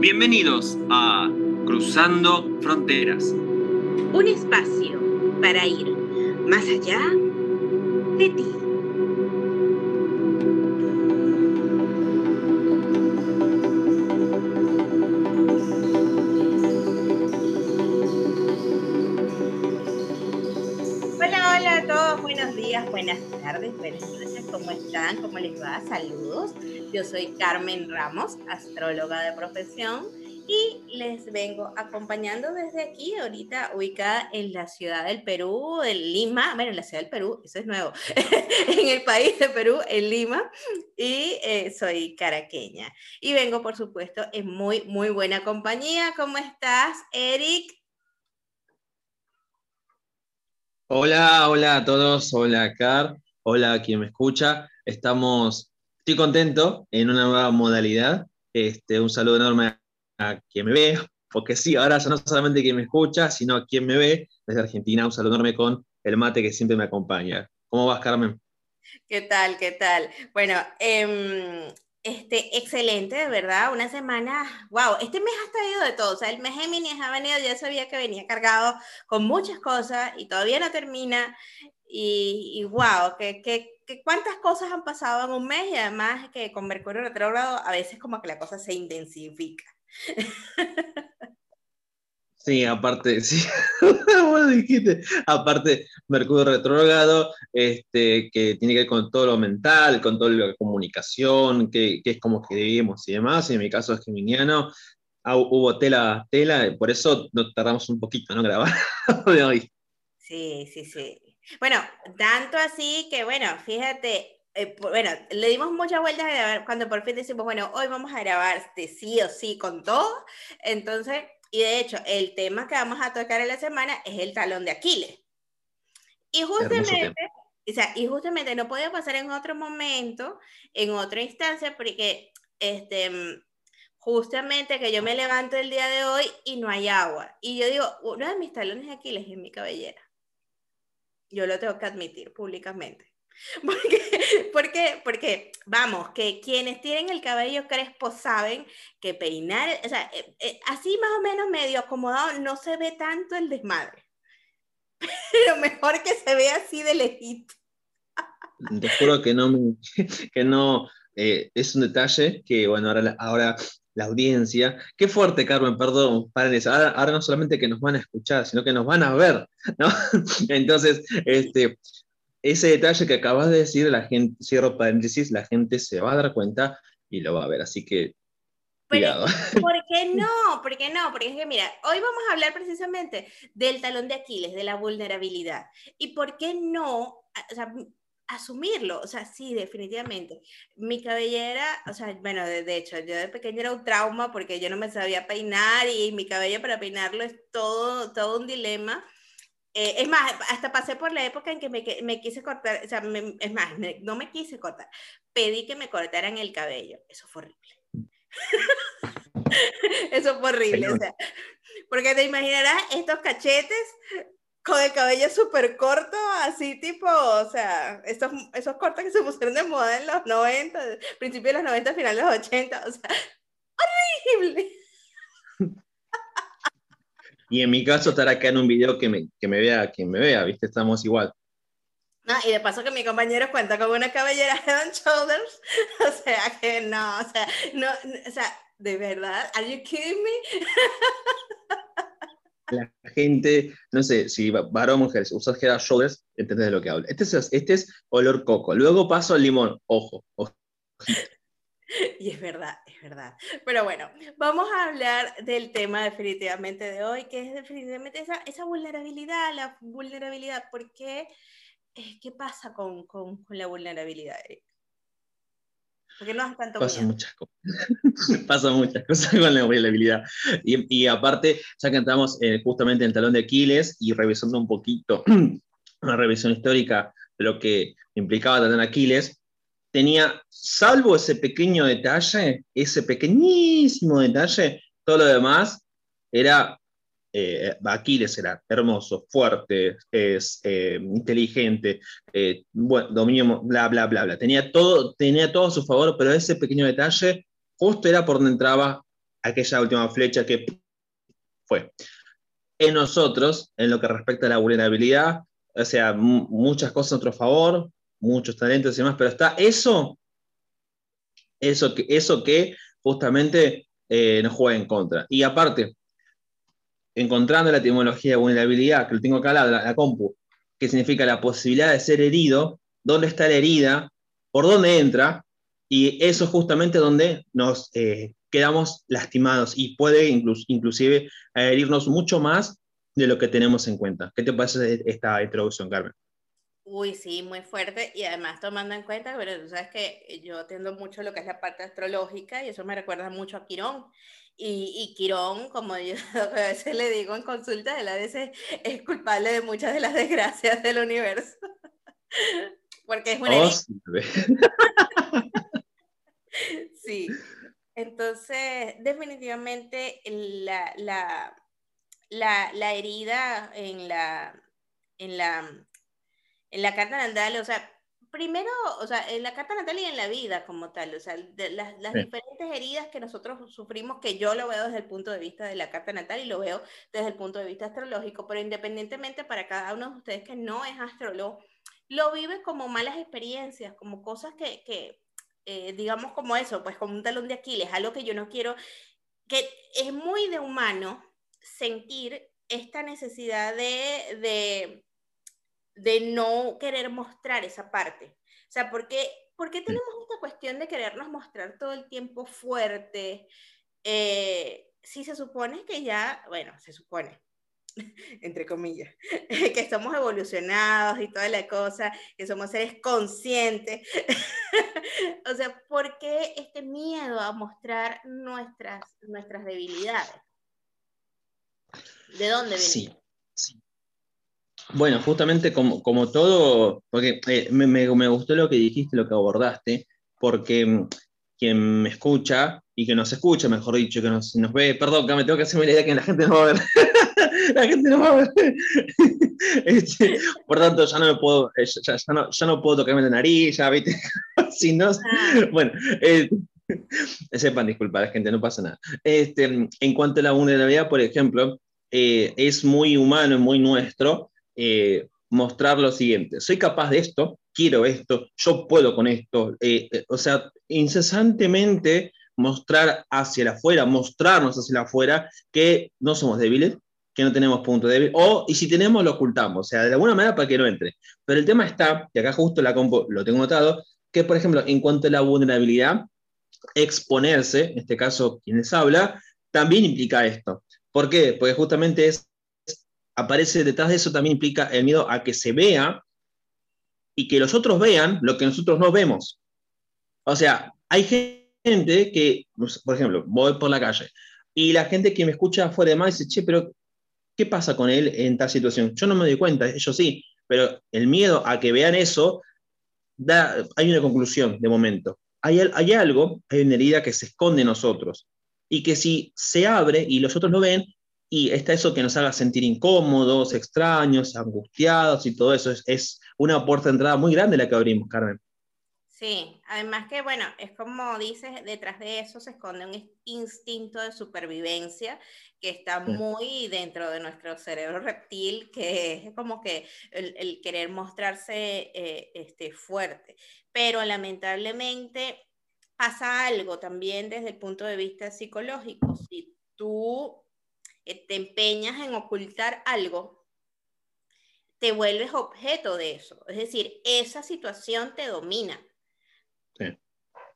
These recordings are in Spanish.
Bienvenidos a Cruzando Fronteras. Un espacio para ir más allá de ti. Hola, hola a todos, buenos días, buenas tardes, buenas noches, ¿cómo están? ¿Cómo les va? Saludos. Yo soy Carmen Ramos, astróloga de profesión, y les vengo acompañando desde aquí, ahorita ubicada en la ciudad del Perú, en Lima, bueno, en la ciudad del Perú, eso es nuevo, en el país de Perú, en Lima, y eh, soy caraqueña. Y vengo, por supuesto, en muy, muy buena compañía. ¿Cómo estás, Eric? Hola, hola a todos, hola Car, hola a quien me escucha. Estamos estoy contento en una nueva modalidad. Este, un saludo enorme a quien me ve, porque sí, ahora ya no solamente quien me escucha, sino a quien me ve desde Argentina. Un saludo enorme con el mate que siempre me acompaña. ¿Cómo vas, Carmen? ¿Qué tal? ¿Qué tal? Bueno, eh, este, excelente, de verdad. Una semana, wow, este mes ha traído de todo. O sea, el mes Géminis ha venido, ya sabía que venía cargado con muchas cosas y todavía no termina. Y, y wow, que, que cuántas cosas han pasado en un mes y además que con Mercurio retrógrado a veces como que la cosa se intensifica. Sí, aparte, sí, bueno, dijiste, aparte Mercurio retrógrado, este, que tiene que ver con todo lo mental, con toda la comunicación, que, que es como que vivimos y demás, y en mi caso es geminiano, ah, hubo tela, tela, por eso nos tardamos un poquito, ¿no? Grabar. Sí, sí, sí. Bueno, tanto así que, bueno, fíjate, eh, bueno, le dimos muchas vueltas a grabar cuando por fin decimos, bueno, hoy vamos a grabar este sí o sí con todo. Entonces, y de hecho, el tema que vamos a tocar en la semana es el talón de Aquiles. Y justamente, o sea, y justamente no podía pasar en otro momento, en otra instancia, porque este, justamente que yo me levanto el día de hoy y no hay agua. Y yo digo, uno de mis talones de Aquiles es mi cabellera. Yo lo tengo que admitir públicamente. ¿Por qué? Porque, vamos, que quienes tienen el cabello crespo saben que peinar, o sea, eh, eh, así más o menos medio acomodado no se ve tanto el desmadre. Pero mejor que se vea así de lejito. Te juro que no, que no eh, es un detalle que, bueno, ahora, ahora la audiencia. Qué fuerte, Carmen, perdón, para ahora, ahora, no solamente que nos van a escuchar, sino que nos van a ver, ¿no? Entonces, este, ese detalle que acabas de decir, la gente, cierro paréntesis, la gente se va a dar cuenta y lo va a ver, así que cuidado. ¿Por qué no? ¿Por qué no? Porque es que, mira, hoy vamos a hablar precisamente del talón de Aquiles, de la vulnerabilidad. ¿Y por qué no? O sea, asumirlo, o sea, sí, definitivamente. Mi cabellera, o sea, bueno, de, hecho, yo de pequeña era un trauma porque yo no me sabía peinar y mi cabello para peinarlo es todo, todo un dilema. Eh, es más, hasta pasé por la época en que me, me quise cortar, o sea, es más, no me quise cortar, pedí que me cortaran el cabello. Eso fue horrible. Eso fue horrible, o sea, porque te imaginarás estos cachetes con el cabello súper corto, así tipo, o sea, esos, esos cortes que se pusieron de moda en los 90, principios de los 90, finales de los 80, o sea, horrible. Y en mi caso estar acá en un video que me, que me vea quien me vea, ¿viste? Estamos igual. No, y de paso que mi compañero cuenta con una cabellera head and shoulders, o sea que no, o sea, no, o sea, de verdad, ¿are you kidding me? la gente, no sé, si varón o mujer, usas head shoulders, entendés de lo que hablo. Este es, este es olor coco. Luego paso al limón. Ojo. Y es verdad, es verdad. Pero bueno, vamos a hablar del tema definitivamente de hoy, que es definitivamente esa, esa vulnerabilidad, la vulnerabilidad. ¿Por qué? Eh, ¿Qué pasa con, con, con la vulnerabilidad? Porque no tanto Pasan muchas cosas. Pasan muchas cosas con la vulnerabilidad. Y, y aparte, ya que entramos eh, justamente en el talón de Aquiles y revisando un poquito una revisión histórica de lo que implicaba talón de Aquiles, tenía, salvo ese pequeño detalle, ese pequeñísimo detalle, todo lo demás era eh, Aquiles era hermoso, fuerte, es eh, inteligente, eh, dominio, bla, bla, bla, bla. Tenía todo, tenía todo a su favor, pero ese pequeño detalle justo era por donde entraba aquella última flecha que fue. En nosotros, en lo que respecta a la vulnerabilidad, o sea, muchas cosas a nuestro favor, muchos talentos y demás, pero está eso, eso que, eso que justamente eh, nos juega en contra. Y aparte, encontrando la etimología de vulnerabilidad, que lo tengo acá la, compu, que significa la posibilidad de ser herido, dónde está la herida, por dónde entra, y eso es justamente donde nos eh, quedamos lastimados y puede inclusive herirnos mucho más de lo que tenemos en cuenta. ¿Qué te parece esta introducción, Carmen? Uy, sí, muy fuerte y además tomando en cuenta, pero tú sabes que yo atiendo mucho lo que es la parte astrológica y eso me recuerda mucho a Quirón. Y, y Quirón, como yo a veces le digo en consulta, él a veces es culpable de muchas de las desgracias del universo. Porque es una... Oh, sí. Entonces, definitivamente la, la, la, la herida en la, en la en la carta natal, o sea, primero, o sea, en la carta natal y en la vida como tal, o sea, las, las diferentes heridas que nosotros sufrimos, que yo lo veo desde el punto de vista de la carta natal y lo veo desde el punto de vista astrológico, pero independientemente para cada uno de ustedes que no es astrólogo, lo vive como malas experiencias, como cosas que, que eh, digamos como eso, pues como un talón de Aquiles, algo que yo no quiero, que es muy de humano sentir esta necesidad de, de de no querer mostrar esa parte. O sea, ¿por qué, tenemos esta cuestión de querernos mostrar todo el tiempo fuerte? Eh, si se supone que ya, bueno, se supone, entre comillas, que somos evolucionados y toda la cosa, que somos seres conscientes. o sea, ¿por qué este miedo a mostrar nuestras, nuestras debilidades? ¿De dónde viene? Sí, sí. Bueno, justamente como, como todo, porque eh, me, me, gustó lo que dijiste, lo que abordaste, porque mm, quien me escucha y que nos escucha, mejor dicho, que nos, nos ve, perdón, que me tengo que hacerme la idea que la gente no va a ver. la gente no va a ver. Este, por tanto, ya no me puedo, eh, ya, no, ya no puedo tocarme la nariz, ya, ¿viste? si no, ah. bueno, eh, sepan disculpar, gente, no pasa nada. Este, en cuanto a la vulnerabilidad, por ejemplo, es muy humano, muy nuestro, eh, mostrar lo siguiente, soy capaz de esto, quiero esto, yo puedo con esto, eh, eh, o sea, incesantemente mostrar hacia afuera, mostrarnos hacia afuera que no somos débiles, que no tenemos punto débil, o, y si tenemos, lo ocultamos, o sea, de alguna manera para que no entre. Pero el tema está, y acá justo la compo lo tengo notado, que por ejemplo, en cuanto a la vulnerabilidad, exponerse, en este caso quienes habla, también implica esto. ¿Por qué? Porque justamente es aparece detrás de eso también implica el miedo a que se vea y que los otros vean lo que nosotros no vemos. O sea, hay gente que, por ejemplo, voy por la calle y la gente que me escucha fuera de más dice, che, pero ¿qué pasa con él en tal situación? Yo no me doy cuenta, ellos sí, pero el miedo a que vean eso, da, hay una conclusión de momento. Hay, hay algo, hay una herida que se esconde en nosotros y que si se abre y los otros lo ven, y está eso que nos haga sentir incómodos, extraños, angustiados y todo eso. Es, una puerta de entrada muy grande la que abrimos, Carmen. Sí, además que, bueno, es como dices, detrás de eso se esconde un instinto de supervivencia que está muy dentro de nuestro cerebro reptil, que es como que el, querer mostrarse eh, este, fuerte. Pero lamentablemente pasa algo también desde el punto de vista psicológico. Si tú te empeñas en ocultar algo, te vuelves objeto de eso. Es decir, esa situación te domina.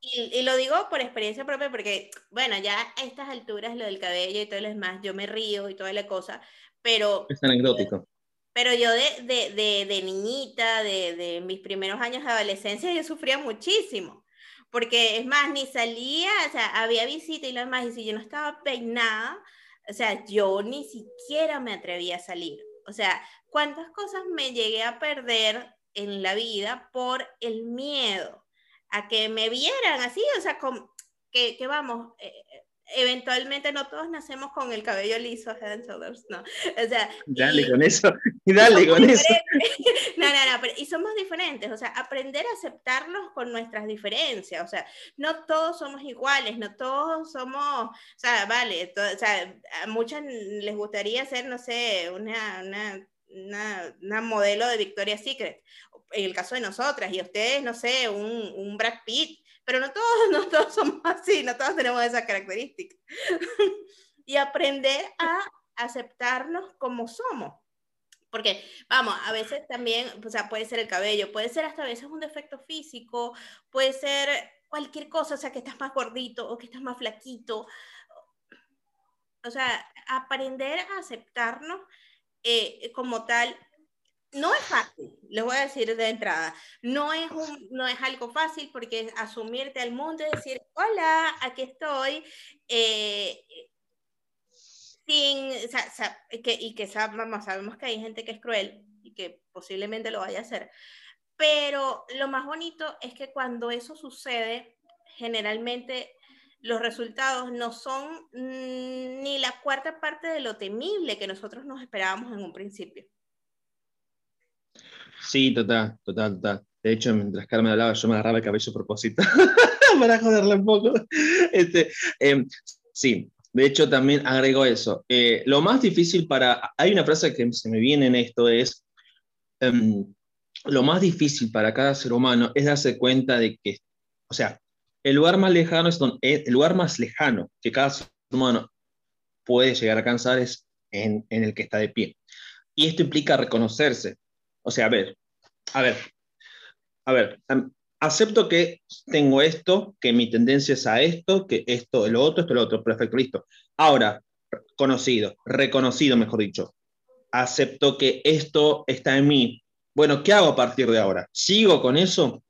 Y, lo digo por experiencia propia porque, bueno, ya a estas alturas lo del cabello y todo lo demás, yo me río y toda la cosa, pero... Es anecdótico. Pero yo de, de, de, de niñita, de, de mis primeros años de adolescencia, yo sufría muchísimo porque es más, ni salía, o sea, había visita y lo demás, y si yo no estaba peinada, o sea, yo ni siquiera me atreví a salir. O sea, ¿cuántas cosas me llegué a perder en la vida por el miedo a que me vieran así? O sea, que, que, vamos, eh, eh, eventualmente no todos nacemos con el cabello liso, head and shoulders, ¿no? O sea, Dale con eso. Y dale con eso. No, no, no, pero, y somos diferentes, o sea, aprender a aceptarnos con nuestras diferencias, o sea, no todos somos iguales, no todos somos, o sea, vale, o sea, a muchos les gustaría ser, no sé, una, una, una, una modelo de Victoria's Secret, en el caso de nosotras, y ustedes, no sé, un, un Brad Pitt, pero no todos, no todos somos así, no todos tenemos esas características. y aprender a aceptarnos como somos. Porque, vamos, a veces también, o sea, puede ser el cabello, puede ser hasta a veces un defecto físico, puede ser cualquier cosa, o sea, que estás más gordito o que estás más flaquito. O sea, aprender a aceptarnos eh, como tal no es fácil, les voy a decir de entrada, no es, no es algo fácil porque asumirte al mundo y decir, hola, aquí estoy, eh, sin, que, y que sabemos, sabemos que hay gente que es cruel y que posiblemente lo vaya a hacer, pero lo más bonito es que cuando eso sucede, generalmente los resultados no son mm, ni la cuarta parte de lo temible que nosotros nos esperábamos en un principio. Sí, total, total, total. De hecho, mientras Carmen hablaba, yo me agarraba el cabello a propósito para joderle un poco. Este, em, sí, de hecho también agrego eso. Eh, lo más difícil para... Hay una frase que se me viene en esto, es... Em, lo más difícil para cada ser humano es darse cuenta de que, o sea, el lugar más lejano es donde, el lugar más lejano que cada ser humano puede llegar a alcanzar es en, en el que está de pie. Y esto implica reconocerse, o sea, a ver, a ver, a ver, acepto que tengo esto, que mi tendencia es a esto, que esto, lo otro, esto, lo otro, perfecto, listo. Ahora, conocido, reconocido, mejor dicho. Acepto que esto está en mí. Bueno, ¿qué hago a partir de ahora? ¿Sigo con eso?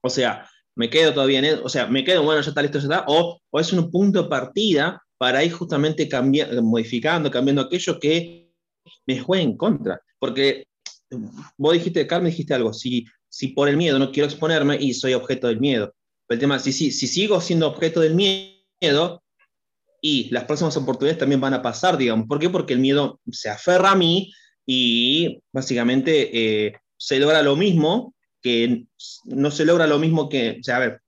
O sea, me quedo todavía en eso, o sea, me quedo, bueno, ya está listo, ya está, o, o es un punto de partida para ir justamente cambiando, modificando, cambiando aquello que me juega en contra. Porque vos dijiste, Carmen, dijiste algo, si, si por el miedo no quiero exponerme y soy objeto del miedo. el tema si, si, si sigo siendo objeto del miedo y las próximas oportunidades también van a pasar, digamos. ¿Por qué? Porque el miedo se aferra a mí y básicamente eh, se logra lo mismo que no se logra lo mismo que, o sea, a ver,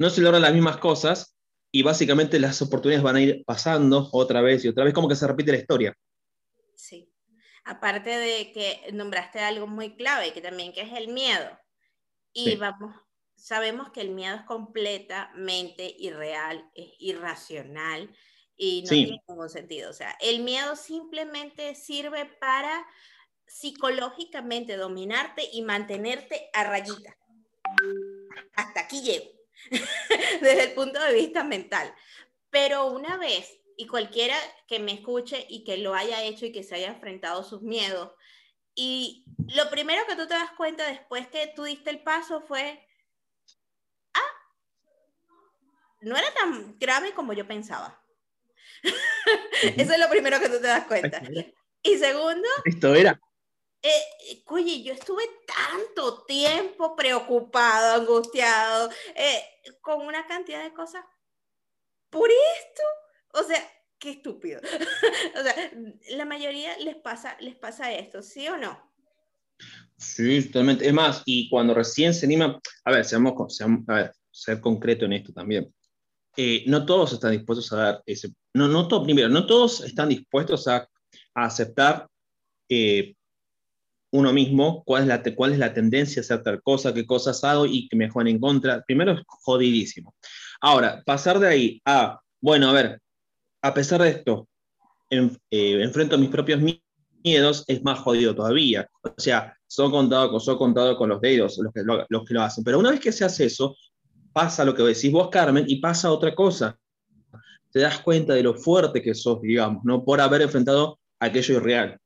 no se logran las mismas cosas y básicamente las oportunidades van a ir pasando otra vez y otra vez, como que se repite la historia. Sí aparte de que nombraste algo muy clave, que también que es el miedo. Y vamos, sabemos que el miedo es completamente irreal, es irracional y no tiene ningún sentido. O sea, el miedo simplemente sirve para psicológicamente dominarte y mantenerte a rayita. Hasta aquí llego, desde el punto de vista mental. Pero una vez y cualquiera que me escuche y que lo haya hecho y que se haya enfrentado sus miedos. Y lo primero que tú te das cuenta después que tú diste el paso fue, ah, no era tan grave como yo pensaba. Eso es lo primero que tú te das cuenta. Y segundo, esto era. Eh, oye, yo estuve tanto tiempo preocupado, angustiado, eh, con una cantidad de cosas por esto. O sea, qué estúpido. o sea, la mayoría les pasa, les pasa esto, ¿sí o no? Sí, totalmente. Es más, y cuando recién se anima, a ver, seamos, a ver, ser concreto en esto también. Eh, no todos están dispuestos a dar ese, no, no todo, primero, no todos están dispuestos a, a aceptar eh, uno mismo cuál es, la, cuál es la tendencia a hacer tal cosa, qué cosas hago y que me juegan en contra. Primero es jodidísimo. Ahora, pasar de ahí a, bueno, a ver, a pesar de esto, eh, enfrento mis propios miedos, es más jodido todavía. O sea, son contados son contado con los dedos los que, lo, los que lo hacen. Pero una vez que se hace eso, pasa lo que decís vos, Carmen, y pasa otra cosa. Te das cuenta de lo fuerte que sos, digamos, ¿no? Por haber enfrentado aquello irreal.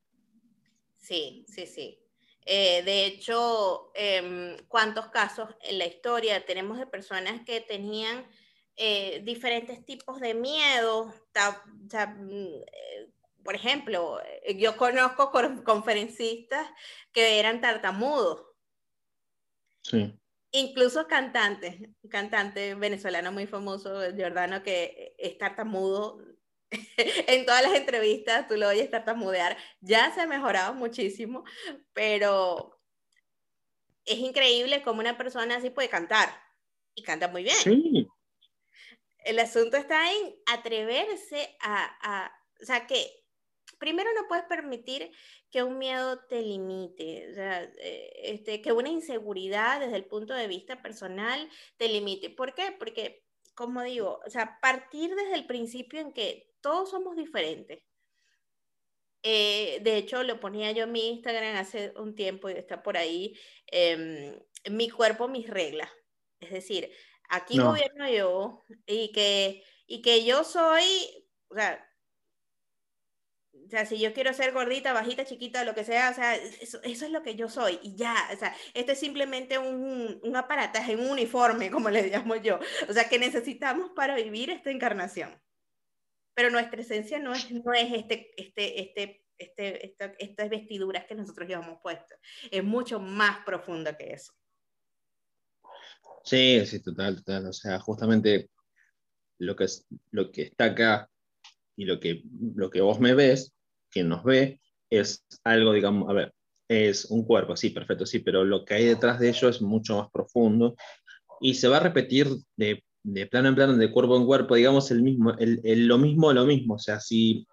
Sí, sí, sí. Eh, de hecho, em, ¿cuántos casos en la historia tenemos de personas que tenían eh, diferentes tipos de miedo. Mm, eh, por ejemplo, eh, yo conozco conferencistas que eran tartamudos. Incluso cantantes, un cantante venezolano muy famoso, Giordano, que es tartamudo en todas las entrevistas tú lo oyes tartamudear. Ya se ha mejorado muchísimo, pero es increíble cómo una persona así puede cantar. Y canta muy bien. Sí. El asunto está en atreverse a, o sea, que primero no puedes permitir que un miedo te limite, o sea, eh, este, que una inseguridad desde el punto de vista personal te limite. ¿Por qué? Porque, como digo, o sea, partir desde el principio en que todos somos diferentes. Eh, de hecho, lo ponía yo en mi Instagram hace un tiempo y está por ahí, em, mi cuerpo, mis reglas. Es decir, aquí gobierno yo y que, y que yo soy, o sea, o sea, si yo quiero ser gordita, bajita, chiquita, lo que sea, o sea, eso, eso es lo que yo soy y ya, o sea, esto es simplemente un, un aparataje, un uniforme, como le llamo yo, o sea, que necesitamos para vivir esta encarnación. Pero nuestra esencia no es, no es este, este, este, este, esta, estas vestiduras que nosotros llevamos puestas, es mucho más profunda que eso. Sí, sí, total, total. O sea, justamente lo que, es, lo que está acá y lo que, lo que vos me ves, quien nos ve, es algo, digamos, a ver, es un cuerpo, sí, perfecto, sí, pero lo que hay detrás de ello es mucho más profundo y se va a repetir de, de plano en plano, de cuerpo en cuerpo, digamos, el mismo, el, lo mismo, lo mismo. O sea, si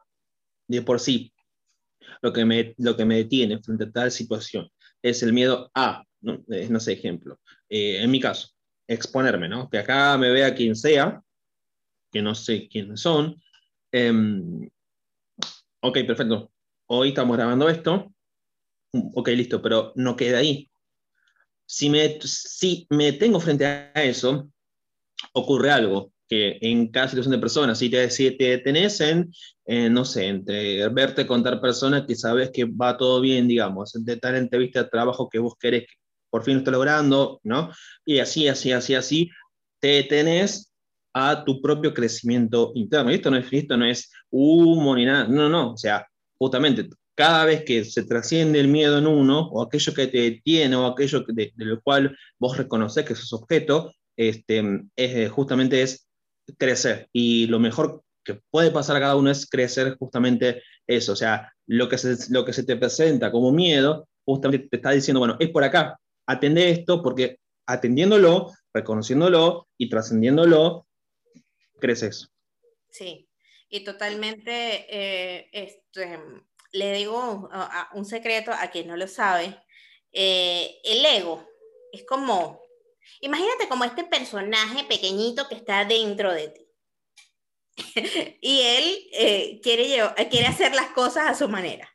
de por sí lo que me, lo que me detiene frente a tal situación es el miedo a, no, no sé, ejemplo, eh, en mi caso, exponerme, ¿no? Que acá me vea quien sea, que no sé quiénes son. Eh, ok, perfecto. Hoy estamos grabando esto. Ok, listo, pero no queda ahí. Si me, si me tengo frente a eso, ocurre algo que en cada situación de personas, si te, si te detenés en, no sé, entre verte contar personas que sabes que va todo bien, digamos, de tal entrevista de trabajo que vos querés que por fin lo estés logrando, ¿no? Y así, así, así, así, te detenés a tu propio crecimiento interno. Y esto no es, esto no es humo ni nada, no, no, o sea, justamente cada vez que se trasciende el miedo en uno, o aquello que te detiene, o aquello de, de lo cual vos reconoces que sos objeto, este, es, justamente es crecer. Y lo mejor que puede pasar a cada uno es crecer justamente eso. O sea, lo que se, lo que se te presenta como miedo, justamente te está diciendo, bueno, es por acá, atende esto, porque atendiéndolo, reconociéndolo y trascendiéndolo, creces. Sí, y totalmente, eh, este, le digo un secreto a quien no lo sabe, eh, el ego es como Imagínate como este personaje pequeñito que está dentro de ti. y él eh, quiere, eh, quiere hacer las cosas a su manera.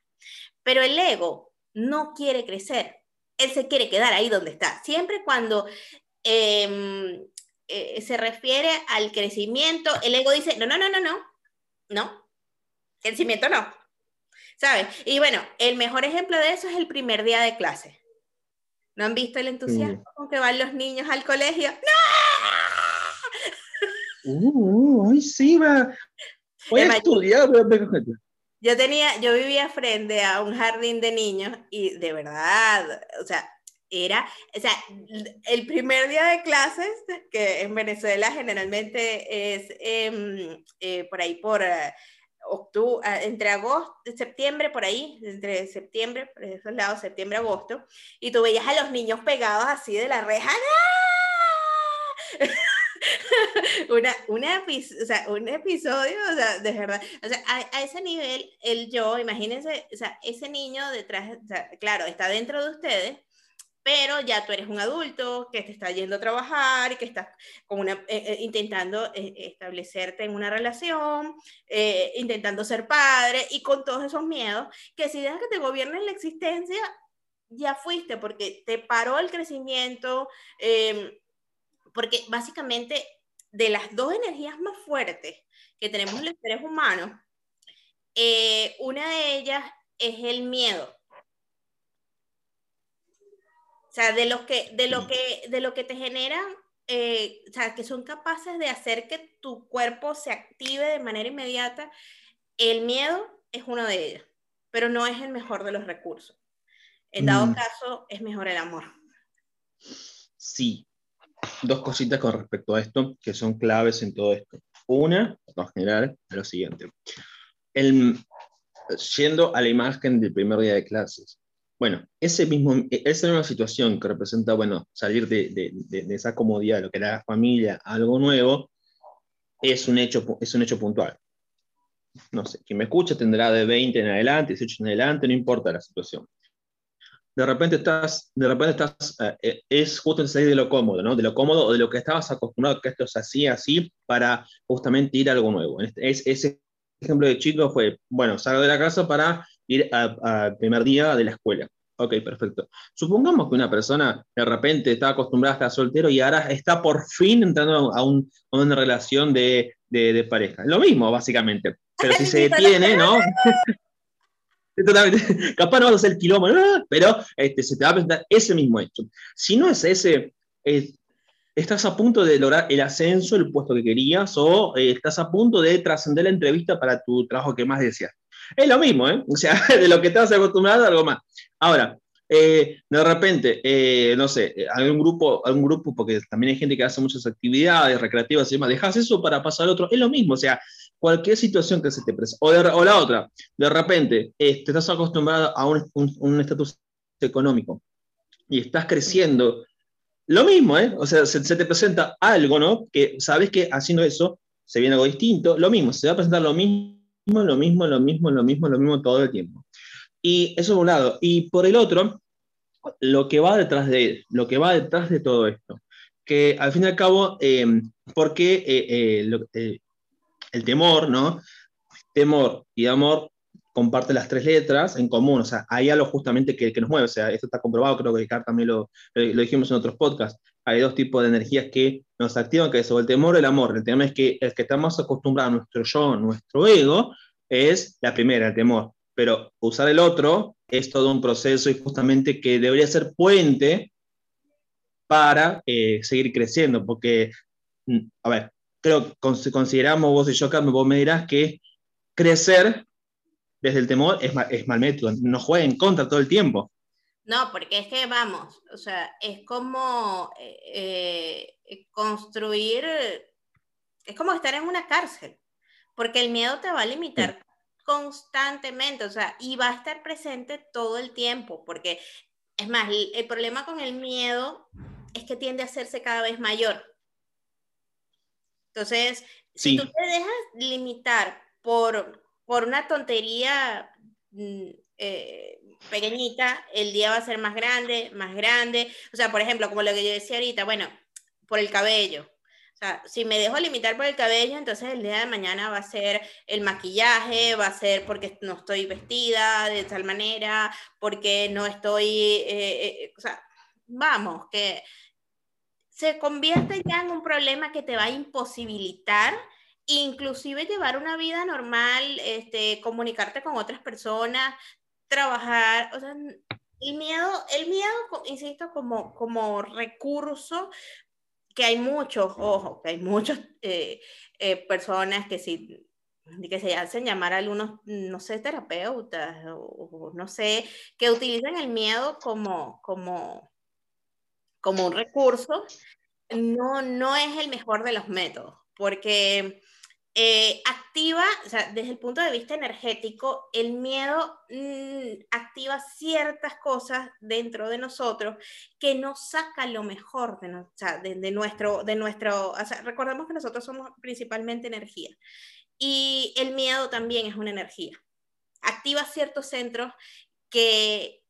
Pero el ego no quiere crecer. Él se quiere quedar ahí donde está. Siempre cuando em, eh, se refiere al crecimiento, el ego dice, no, no, no, no, no, no, crecimiento no. ¿Sabes? Y bueno, el mejor ejemplo de eso es el primer día de clase. ¿No han visto el entusiasmo con que van los niños al colegio? ¡No! Uh, ¡Ay, sí, va! Voy a estudiar, Yo tenía, yo vivía frente a un jardín de niños y de verdad, o sea, era, o sea, el primer día de clases, que en Venezuela generalmente es eh, eh, por ahí por eh, octubre, ah, entre agosto, septiembre, por ahí, entre septiembre, por esos lados, septiembre, agosto, y tú veías a los niños pegados así de la reja. una, una, o sea, un episodio, o sea, de verdad, o sea, a, a, ese nivel, el yo, imagínense, o sea, ese niño detrás, claro, está dentro de ustedes, pero ya tú eres un adulto que te está yendo a trabajar que estás como una, eh, eh, intentando eh, establecerte en una relación, eh, intentando ser padre y con todos esos miedos, que si dejas que te gobiernen la existencia, ya fuiste, porque te paró el crecimiento, em, porque básicamente de las dos energías más fuertes que tenemos los seres humanos, una de ellas es el miedo o sea, de, los que, de, lo, que, de lo que te generan, eh, o sea, que son capaces de hacer que tu cuerpo se active de manera inmediata, el miedo es uno de ellos, pero no es el mejor de los recursos. En dado mm. caso, es mejor el amor. Sí. Dos cositas con respecto a esto que son claves en todo esto. Una, en general, es lo siguiente. El, yendo a la imagen del primer día de clases. Bueno, ese mismo, esa misma situación que representa, bueno, salir de, de, esa comodidad, lo que era la familia, algo nuevo, es un, hecho, es un hecho puntual. No sé, quien me escucha tendrá de 20 en adelante, 18 en adelante, no importa la situación. De repente estás, de repente estás, eh, es justo salir de lo cómodo, ¿no? De lo cómodo o de lo que estabas acostumbrado, que esto es así, así, para justamente ir a algo nuevo. Este, es, ese ejemplo de chico fue, bueno, salgo de la casa para ir al primer día de la escuela. Ok, perfecto. Supongamos que una persona de repente está acostumbrada a estar soltero y ahora está por fin entrando a, una relación de, de, pareja. Lo mismo, básicamente. Pero si se detiene, ¿no? Capaz no vas a hacer kilómetro, pero este, se te va a presentar ese mismo hecho. Si no es ese, estás a punto de lograr el ascenso, el puesto que querías, o eh, estás a punto de trascender la entrevista para tu trabajo que más deseas. Es lo mismo, ¿eh? O sea, de lo que estabas acostumbrado a algo más. Ahora, eh, de repente, eh, no sé, algún grupo, algún grupo, porque también hay gente que hace muchas actividades recreativas y demás, dejas eso para pasar al otro, es lo mismo, o sea, cualquier situación que se te presente, o, o, la otra, de repente, te estás acostumbrado a un estatus económico y estás creciendo lo mismo, ¿eh? O sea, se, te presenta algo, ¿no? Que sabes que haciendo eso se viene algo distinto, lo mismo, se va a presentar lo mismo, lo mismo, lo mismo, lo mismo, lo mismo todo el tiempo. Y eso por un lado. Y por el otro, lo que va detrás de, lo que va detrás de todo esto. Que al fin y al cabo, eh, porque eh, eh, el temor, ¿no? Temor y amor comparte las tres letras en común, o sea, hay algo justamente que, que nos mueve, o sea, esto está comprobado, creo que Ricardo también lo, lo, dijimos en otros podcasts, hay dos tipos de energías que nos activan, que es el temor y el amor. El tema es que el que estamos acostumbrados, nuestro yo, nuestro ego, es la primera, el temor, pero usar el otro es todo un proceso y justamente que debería ser puente para eh, seguir creciendo, porque, mm, a ver, creo que consideramos vos y yo, Carmen, vos me dirás que crecer desde el temor es, es mal método, no juega en contra todo el tiempo. No, porque es que vamos, o sea, es como eh, eh, construir, es como estar en una cárcel, porque el miedo te va a limitar constantemente, o sea, y va a estar presente todo el tiempo, porque es más, el, problema con el miedo es que tiende a hacerse cada vez mayor. Entonces, si tú te dejas limitar por por una tontería mm, eh, pequeñita, el día va a ser más grande, más grande. O sea, por ejemplo, como lo que yo decía ahorita, bueno, por el cabello. O sea, si me dejo limitar por el cabello, entonces el día de mañana va a ser el maquillaje, va a ser porque no estoy vestida de tal manera, porque no estoy, eh, eh, o sea, vamos, que se convierte ya en un problema que te va a imposibilitar inclusive llevar una vida normal, este, comunicarte con otras personas, trabajar, o sea, el miedo, el miedo, insisto, como, como recurso, que hay muchos, ojo, que hay muchas eh, eh, personas que sí, que se hacen llamar a algunos, no sé, terapeutas, o, no sé, que utilizan el miedo como, como, como un recurso, no, no es el mejor de los métodos, porque eh, activa, o sea, desde el punto de vista energético, el miedo mm, activa ciertas cosas dentro de nosotros que nos saca lo mejor de, o sea, de, nuestro, de nuestro, o recordemos que nosotros somos principalmente energía y el miedo también es una energía. Activa ciertos centros que,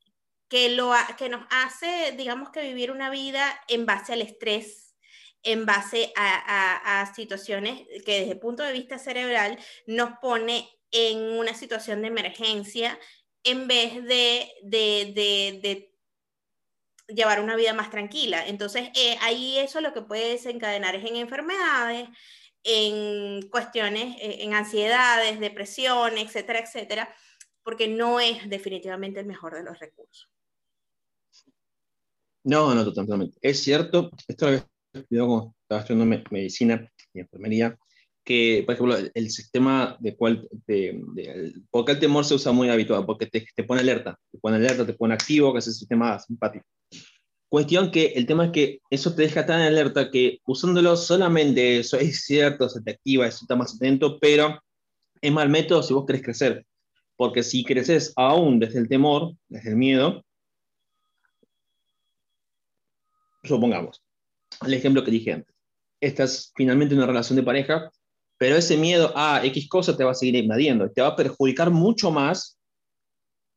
que, lo, que nos hace, digamos que vivir una vida en base al estrés, en base a, situaciones que desde el punto de vista cerebral nos pone en una situación de emergencia en vez de, llevar una vida más tranquila. Entonces, eh, ahí eso lo que puede desencadenar es en enfermedades, en cuestiones, eh, en ansiedades, depresión, etcétera, etcétera, porque no es definitivamente el mejor de los recursos. No, no, totalmente. Es cierto, esto lo yo como estaba estudiando medicina y enfermería, que, por ejemplo, el, sistema de cual, de, porque el temor se usa muy habitual, porque te, te, pone alerta, te pone alerta, te pone activo, que es el sistema simpático. Cuestión que el tema es que eso te deja tan alerta que usándolo solamente eso es cierto, se te activa, eso está más atento, pero es mal método si vos querés crecer. Porque si creces aún desde el temor, desde el miedo, supongamos, el ejemplo que dije antes, estás finalmente en una relación de pareja, pero ese miedo a X cosa te va a seguir invadiendo, te va a perjudicar mucho más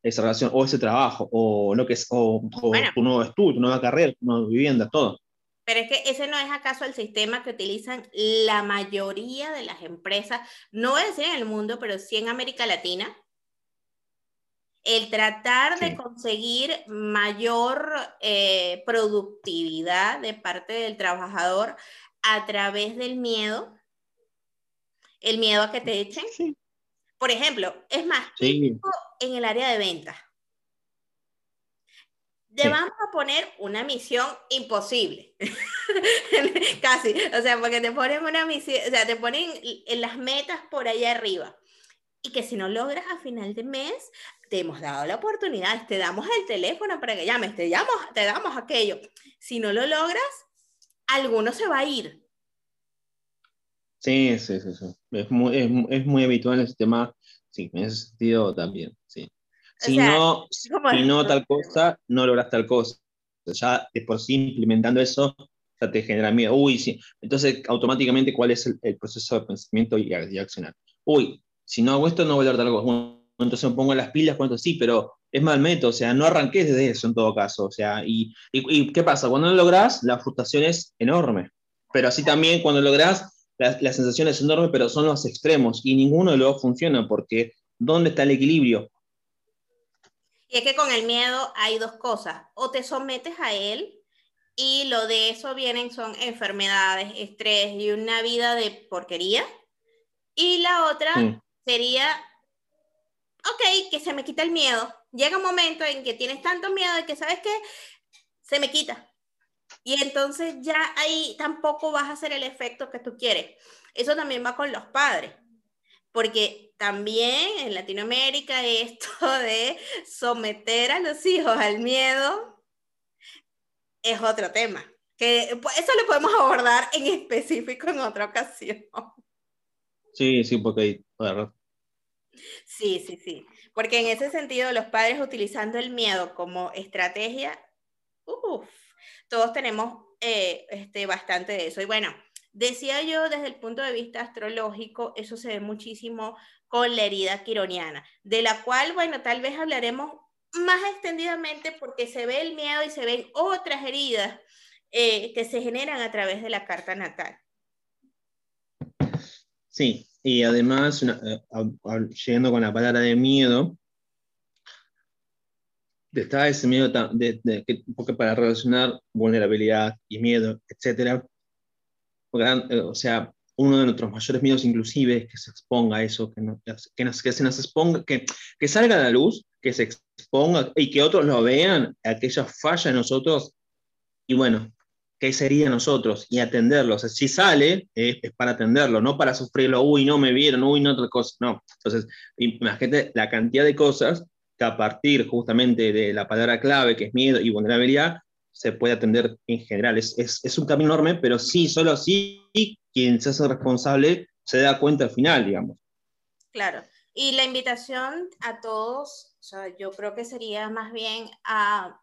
esa relación, o ese trabajo, o lo que es, o, tu nuevo estudio, tu nueva carrera, tu nueva vivienda, todo. Pero es que ese no es acaso el sistema que utilizan la mayoría de las empresas, no voy a decir en el mundo, pero sí en América Latina. El tratar de conseguir mayor eh, productividad de parte del trabajador a través del miedo, el miedo a que te echen. Por ejemplo, es más, en el área de ventas. Te vamos a poner una misión imposible. Casi. O sea, porque te ponen una misión, o sea, te ponen en las metas por allá arriba. Y que si no logras a final de mes, te hemos dado la oportunidad, te damos el teléfono para que llames, te, llamo, te damos aquello. Si no lo logras, alguno se va a ir. Sí, sí, sí, sí. Es muy, es, es muy habitual el sistema sí, en ese sentido también, sí. Si, no, si no tal cosa, no logras tal cosa. Ya de por sí implementando eso, ya te genera miedo. Uy, sí. Entonces, automáticamente, ¿cuál es el, proceso de pensamiento y, y, accionar? Uy, si no hago esto, no voy a lograr tal cosa. Bueno, entonces me pongo las pilas, cuando sí, pero es mal método, o sea, no arranques desde eso en todo caso, o sea, y, y, ¿qué pasa? Cuando no logras, la frustración es enorme, pero así también cuando logras, la, sensación es enorme, pero son los extremos y ninguno de los dos funciona porque ¿dónde está el equilibrio? Y es que con el miedo hay dos cosas, o te sometes a él y lo de eso vienen son enfermedades, estrés y una vida de porquería. Y la otra sería, ok, que se me quita el miedo. Llega un momento en que tienes tanto miedo de que, ¿sabes qué? Se me quita. Y entonces ya ahí tampoco vas a hacer el efecto que tú quieres. Eso también va con los padres, porque también en Latinoamérica esto de someter a los hijos al miedo es otro tema, que pues, eso lo podemos abordar en específico en otra ocasión. Sí, sí, porque Sí, sí, sí. Porque en ese sentido, los padres utilizando el miedo como estrategia, uff, todos tenemos eh, este, bastante de eso. Y bueno, decía yo desde el punto de vista astrológico, eso se ve muchísimo con la herida quironiana, de la cual, bueno, tal vez hablaremos más extendidamente porque se ve el miedo y se ven otras heridas eh, que se generan a través de la carta natal. Sí, y además, llegando eh, con la palabra de miedo, está ese miedo, de, porque para relacionar vulnerabilidad y miedo, etcétera, eh, o sea, uno de nuestros mayores miedos inclusive es que se exponga a eso, que, que, nos, que se nos exponga, que, que salga a la luz, que se exponga y que otros lo vean, aquella falla en nosotros, y bueno, ¿qué sería nosotros? Y atenderlo. O sea, si sale, es, es, para atenderlo, no para sufrirlo, uy, no me vieron, uy, no otra cosa, no. Entonces, imagínate la cantidad de cosas a partir justamente de la palabra clave, que es miedo y vulnerabilidad, se puede atender en general. Es, es, es un camino enorme, pero sí, solo así quien se hace responsable se da cuenta al final, digamos. Claro. Y la invitación a todos, o sea, yo creo que sería más bien a,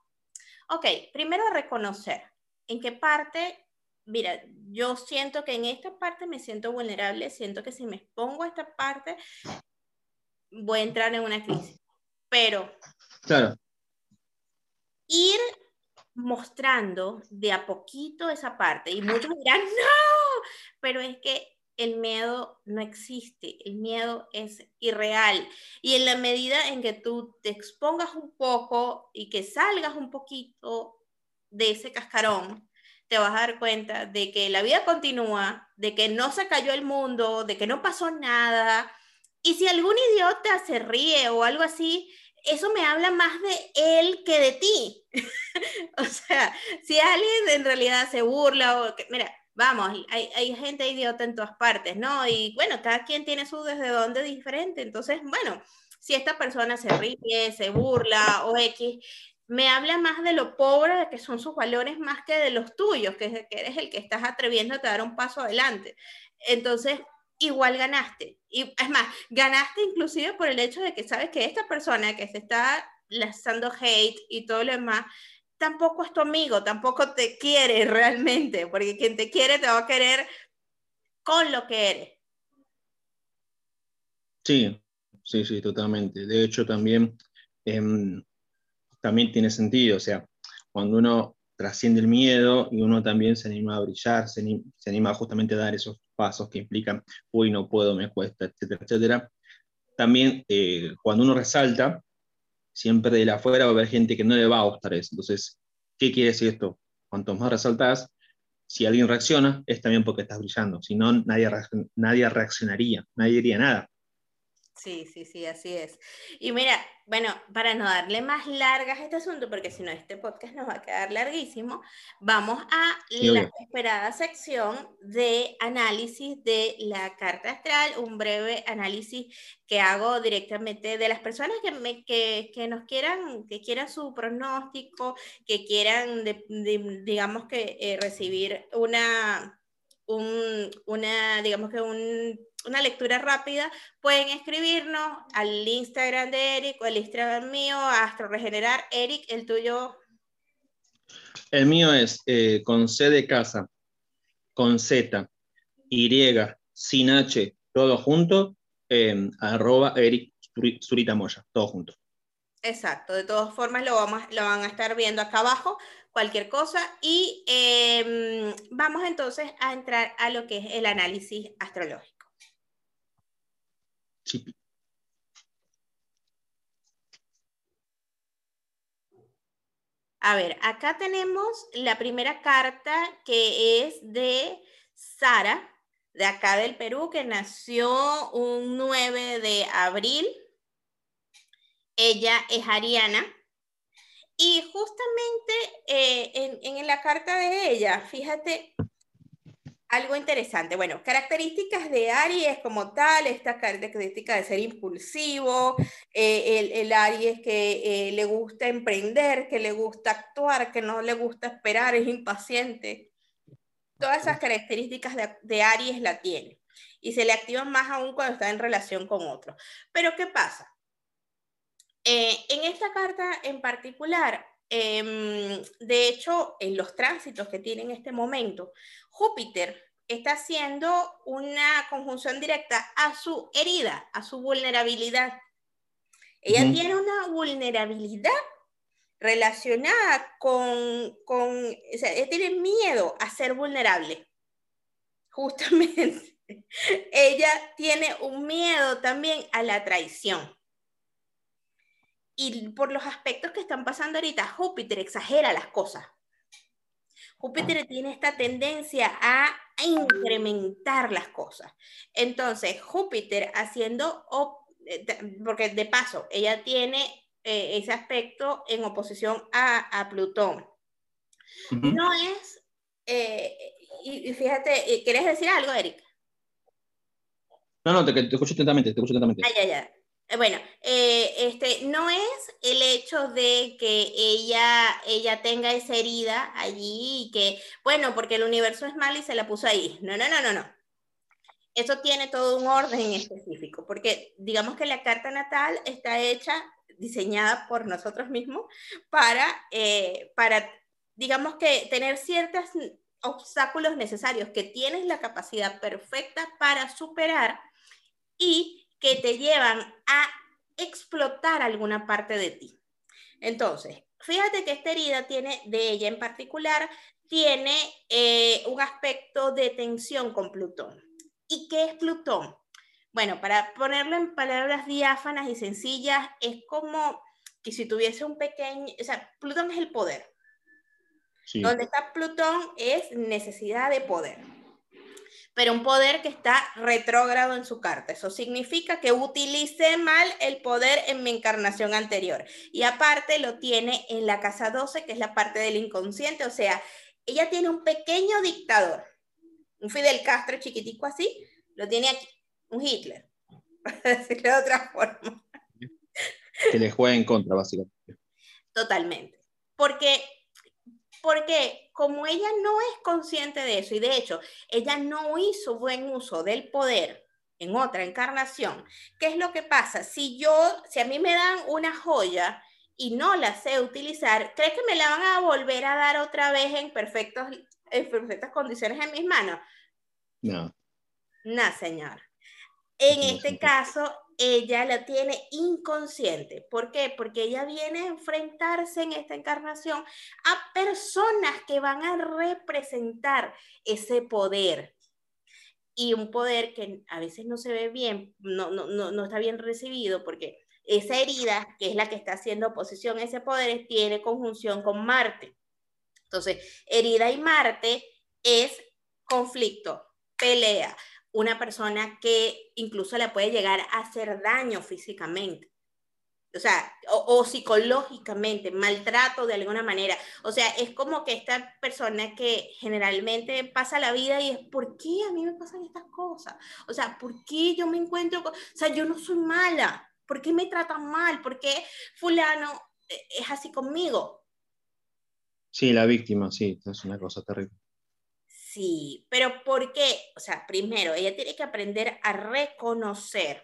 ok, primero reconocer en qué parte, mira, yo siento que en esta parte me siento vulnerable, siento que si me expongo a esta parte, voy a entrar en una crisis pero claro. ir mostrando de a poquito esa parte y muchos dirán, no, pero es que el miedo no existe, el miedo es irreal. Y en la medida en que tú te expongas un poco y que salgas un poquito de ese cascarón, te vas a dar cuenta de que la vida continúa, de que no se cayó el mundo, de que no pasó nada, y si algún idiota se ríe o algo así, eso me habla más de él que de ti. o sea, si alguien en realidad se burla o mira, vamos, hay, hay, gente idiota en todas partes, ¿no? Y bueno, cada quien tiene su desde dónde diferente. Entonces, bueno, si esta persona se ríe, se burla o X, me habla más de lo pobre de que son sus valores más que de los tuyos, que, que eres el que estás atreviendo a dar un paso adelante. Entonces, igual ganaste. Y es más, ganaste inclusive por el hecho de que sabes que esta persona que se está lanzando hate y todo lo demás, tampoco es tu amigo, tampoco te quiere realmente, porque quien te quiere te va a querer con lo que eres. Sí, sí, sí, totalmente. De hecho, también, em, también tiene sentido, o sea, cuando uno trasciende el miedo y uno también se anima a brillar, se anima, justamente a dar esos pasos que implican, uy, no puedo, me cuesta, etcétera, etcétera. También eh, cuando uno resalta, siempre de la afuera va a haber gente que no le va a gustar eso. Entonces, ¿qué quiere decir esto? Cuanto más resaltas, si alguien reacciona, es también porque estás brillando. Si no, nadie, nadie reaccionaría, nadie diría nada. Sí, sí, sí, así es. Y mira, bueno, para no darle más largas a este asunto, porque si no este podcast nos va a quedar larguísimo, vamos a la esperada sección de análisis de la carta astral, un breve análisis que hago directamente de las personas que, me, que, que nos quieran, que quieran su pronóstico, que quieran, digamos que eh, recibir una, un, una, digamos que un una lectura rápida, pueden escribirnos al Instagram de Eric o al Instagram mío, Astro Regenerar. Eric, el tuyo. El mío es eh, con C de casa, con Z, Y, sin H, todo junto, eh, arroba Eric Suritamoya, todo junto. Exacto, de todas formas lo, vamos, lo van a estar viendo acá abajo, cualquier cosa. Y em, vamos entonces a entrar a lo que es el análisis astrológico. A ver, acá tenemos la primera carta que es de Sara, de acá del Perú, que nació un 9 de abril. Ella es ariana. Y justamente eh, en, la carta de ella, fíjate algo interesante. Bueno, características de Aries como tal, esta característica de ser impulsivo, eh, el, el, Aries que eh, le gusta emprender, que le gusta actuar, que no le gusta esperar, es impaciente. Todas esas características de, Aries la tiene y se le activan más aún cuando está en relación con otros. Pero ¿qué pasa? Eh, en esta carta en particular, em, de hecho, en los tránsitos que tiene en este momento, Júpiter está haciendo una conjunción directa a su herida, a su vulnerabilidad. Ella tiene una vulnerabilidad relacionada con, con o sea, ella tiene miedo a ser vulnerable, justamente. ella tiene un miedo también a la traición. Y por los aspectos que están pasando ahorita, Júpiter exagera las cosas. Júpiter tiene esta tendencia a incrementar las cosas. Entonces, Júpiter haciendo, eh, porque de paso, ella tiene eh, ese aspecto en oposición a, Plutón. No es, eh, y, fíjate, ¿quieres decir algo, Erika? No, no, te, te escucho atentamente, te escucho atentamente. Ah, ya, ya. Eh, bueno, eh, este, no es el hecho de que ella, ella tenga esa herida allí y que, bueno, porque el universo es mal y se la puso ahí. No, no, no, no, no. Eso tiene todo un orden específico, porque digamos que la carta natal está hecha, diseñada por nosotros mismos para, eh, para digamos que tener ciertos obstáculos necesarios que tienes la capacidad perfecta para superar y que te llevan a explotar alguna parte de ti. Entonces, fíjate que esta herida tiene, de ella en particular, tiene eh, un aspecto de tensión con Plutón. ¿Y qué es Plutón? Bueno, para ponerlo en palabras diáfanas y sencillas, es como que si tuviese un pequeño, o sea, Plutón es el poder. Donde está Plutón es necesidad de poder pero un poder que está retrógrado en su carta. Eso significa que utilicé mal el poder en mi encarnación anterior. Y aparte lo tiene en la casa 12, que es la parte del inconsciente. O sea, ella tiene un pequeño dictador, un Fidel Castro chiquitico así, lo tiene aquí, un Hitler, para decirlo de otra forma. Que le juega en contra, básicamente. Totalmente. Porque, porque como ella no es consciente de eso, y de hecho, ella no hizo buen uso del poder en otra encarnación, ¿qué es lo que pasa? Si yo, si a mí me dan una joya y no la sé utilizar, ¿crees que me la van a volver a dar otra vez en, perfectos, en perfectas condiciones en mis manos? No. No, señor. En este caso, ella la tiene inconsciente. ¿Por qué? Porque ella viene a enfrentarse en esta encarnación a personas que van a representar ese poder. Y un poder que a veces no se ve bien, no, no, no, no está bien recibido, porque esa herida, que es la que está haciendo oposición a ese poder, tiene conjunción con Marte. Entonces, herida y Marte es conflicto, pelea, una persona que incluso le puede llegar a hacer daño físicamente. O sea, o, psicológicamente, maltrato de alguna manera. O sea, es como que esta persona que generalmente pasa la vida y es, ¿por qué a mí me pasan estas cosas? O sea, ¿por qué yo me encuentro con... O sea, yo no soy mala. ¿Por qué me tratan mal? ¿Por qué fulano eh, es así conmigo? Sí, la víctima, sí, es una cosa terrible. Sí, pero ¿por qué? O sea, primero, ella tiene que aprender a reconocer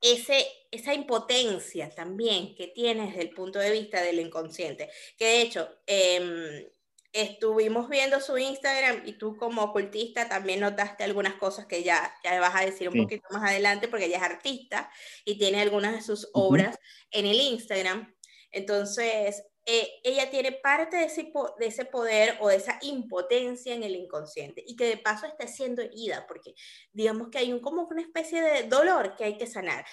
ese, esa impotencia también que tiene desde el punto de vista del inconsciente. Que de hecho, em, estuvimos viendo su Instagram y tú como ocultista también notaste algunas cosas que ya, ya vas a decir un poquito más adelante porque ella es artista y tiene algunas de sus obras en el Instagram. Entonces, eh, ella tiene parte de ese, de ese poder o de esa impotencia en el inconsciente y que de paso está siendo herida, porque digamos que hay un, como una especie de dolor que hay que sanar.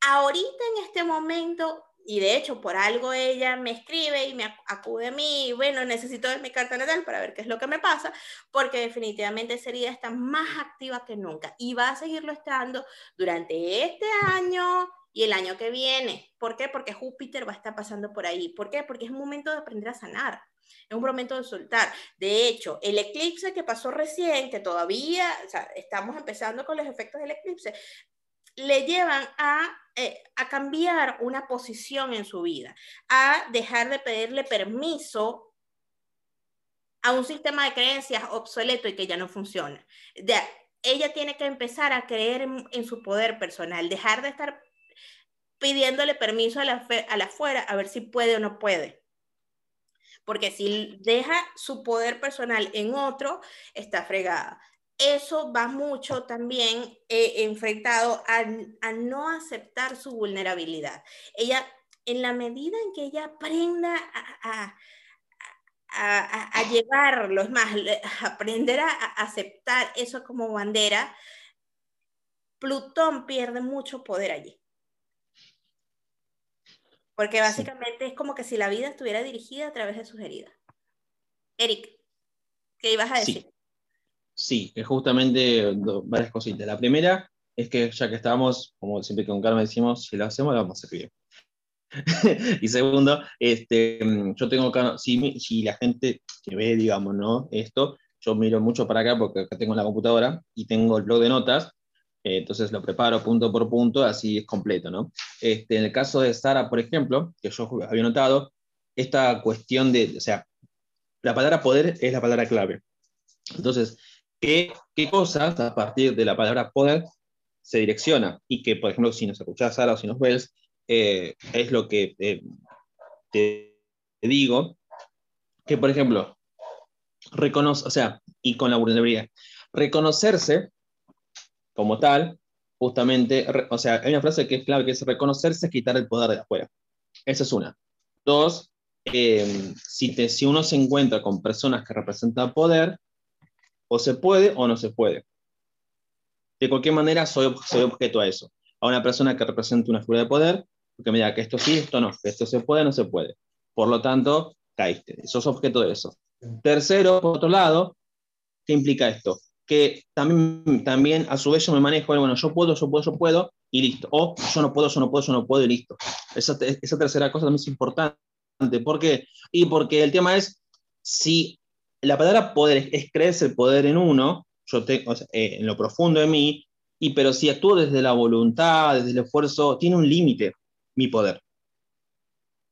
Ahorita en este momento, y de hecho por algo ella me escribe y me acude a mí, y bueno, necesito ver mi carta natal para ver qué es lo que me pasa, porque definitivamente esa herida está más activa que nunca y va a seguirlo estando durante este año, y el año que viene. ¿Por qué? Porque Júpiter va a estar pasando por ahí. ¿Por qué? Porque es un momento de aprender a sanar. Es un momento de soltar. De hecho, el eclipse que pasó recién, que todavía o sea, estamos empezando con los efectos del eclipse, le llevan a, eh, a cambiar una posición en su vida, a dejar de pedirle permiso a un sistema de creencias obsoleto y que ya no funciona. De, ella tiene que empezar a creer en, en, su poder personal, dejar de estar pidiéndole permiso a la, a la fuera a ver si puede o no puede. Porque si deja su poder personal en otro, está fregada. Eso va mucho también eh, enfrentado a, a, no aceptar su vulnerabilidad. Ella, en la medida en que ella aprenda a, a, a llevarlo, es más, aprender a aceptar eso como bandera, Plutón pierde mucho poder allí. Porque básicamente es como que si la vida estuviera dirigida a través de sus heridas. Eric, ¿qué ibas a decir? Sí, que justamente varias cositas. La primera es que ya que estábamos, como siempre con Carmen decimos, si lo hacemos, lo vamos a hacer bien. y segundo, este, yo tengo si, si la gente que ve, digamos, ¿no? Esto, yo miro mucho para acá porque acá tengo la computadora y tengo el blog de notas entonces lo preparo punto por punto, así es completo, ¿no? Este, en el caso de Sara, por ejemplo, que yo había notado, esta cuestión de, o sea, la palabra poder es la palabra clave. Entonces, ¿qué, qué cosas a partir de la palabra poder se direcciona? Y que, por ejemplo, si nos escuchás, Sara, o si nos ves, eh, es lo que eh, te digo, que, por ejemplo, reconoce, o sea, y con la vulnerabilidad, reconocerse como tal, justamente, o sea, hay una frase que es clave, que es reconocerse es quitar el poder de afuera. Esa es una. Dos, em, si, te, si uno se encuentra con personas que representan poder, o se puede o no se puede. De cualquier manera, soy, objeto a eso. A una persona que represente una figura de poder, porque me diga que esto sí, esto no, que esto se puede, no se puede. Por lo tanto, caíste. Sos objeto de eso. Tercero, por otro lado, ¿qué implica esto? Que también, también a su vez yo me manejo, bueno, yo puedo, yo puedo, yo puedo, y listo. O yo no puedo, yo no puedo, yo no puedo, y listo. Esa, esa tercera cosa también es importante. ¿Por qué? Y porque el tema es, si la palabra poder es, creerse el poder en uno, yo tengo, eh, en lo profundo de mí, y pero si actúo desde la voluntad, desde el esfuerzo, tiene un límite mi poder.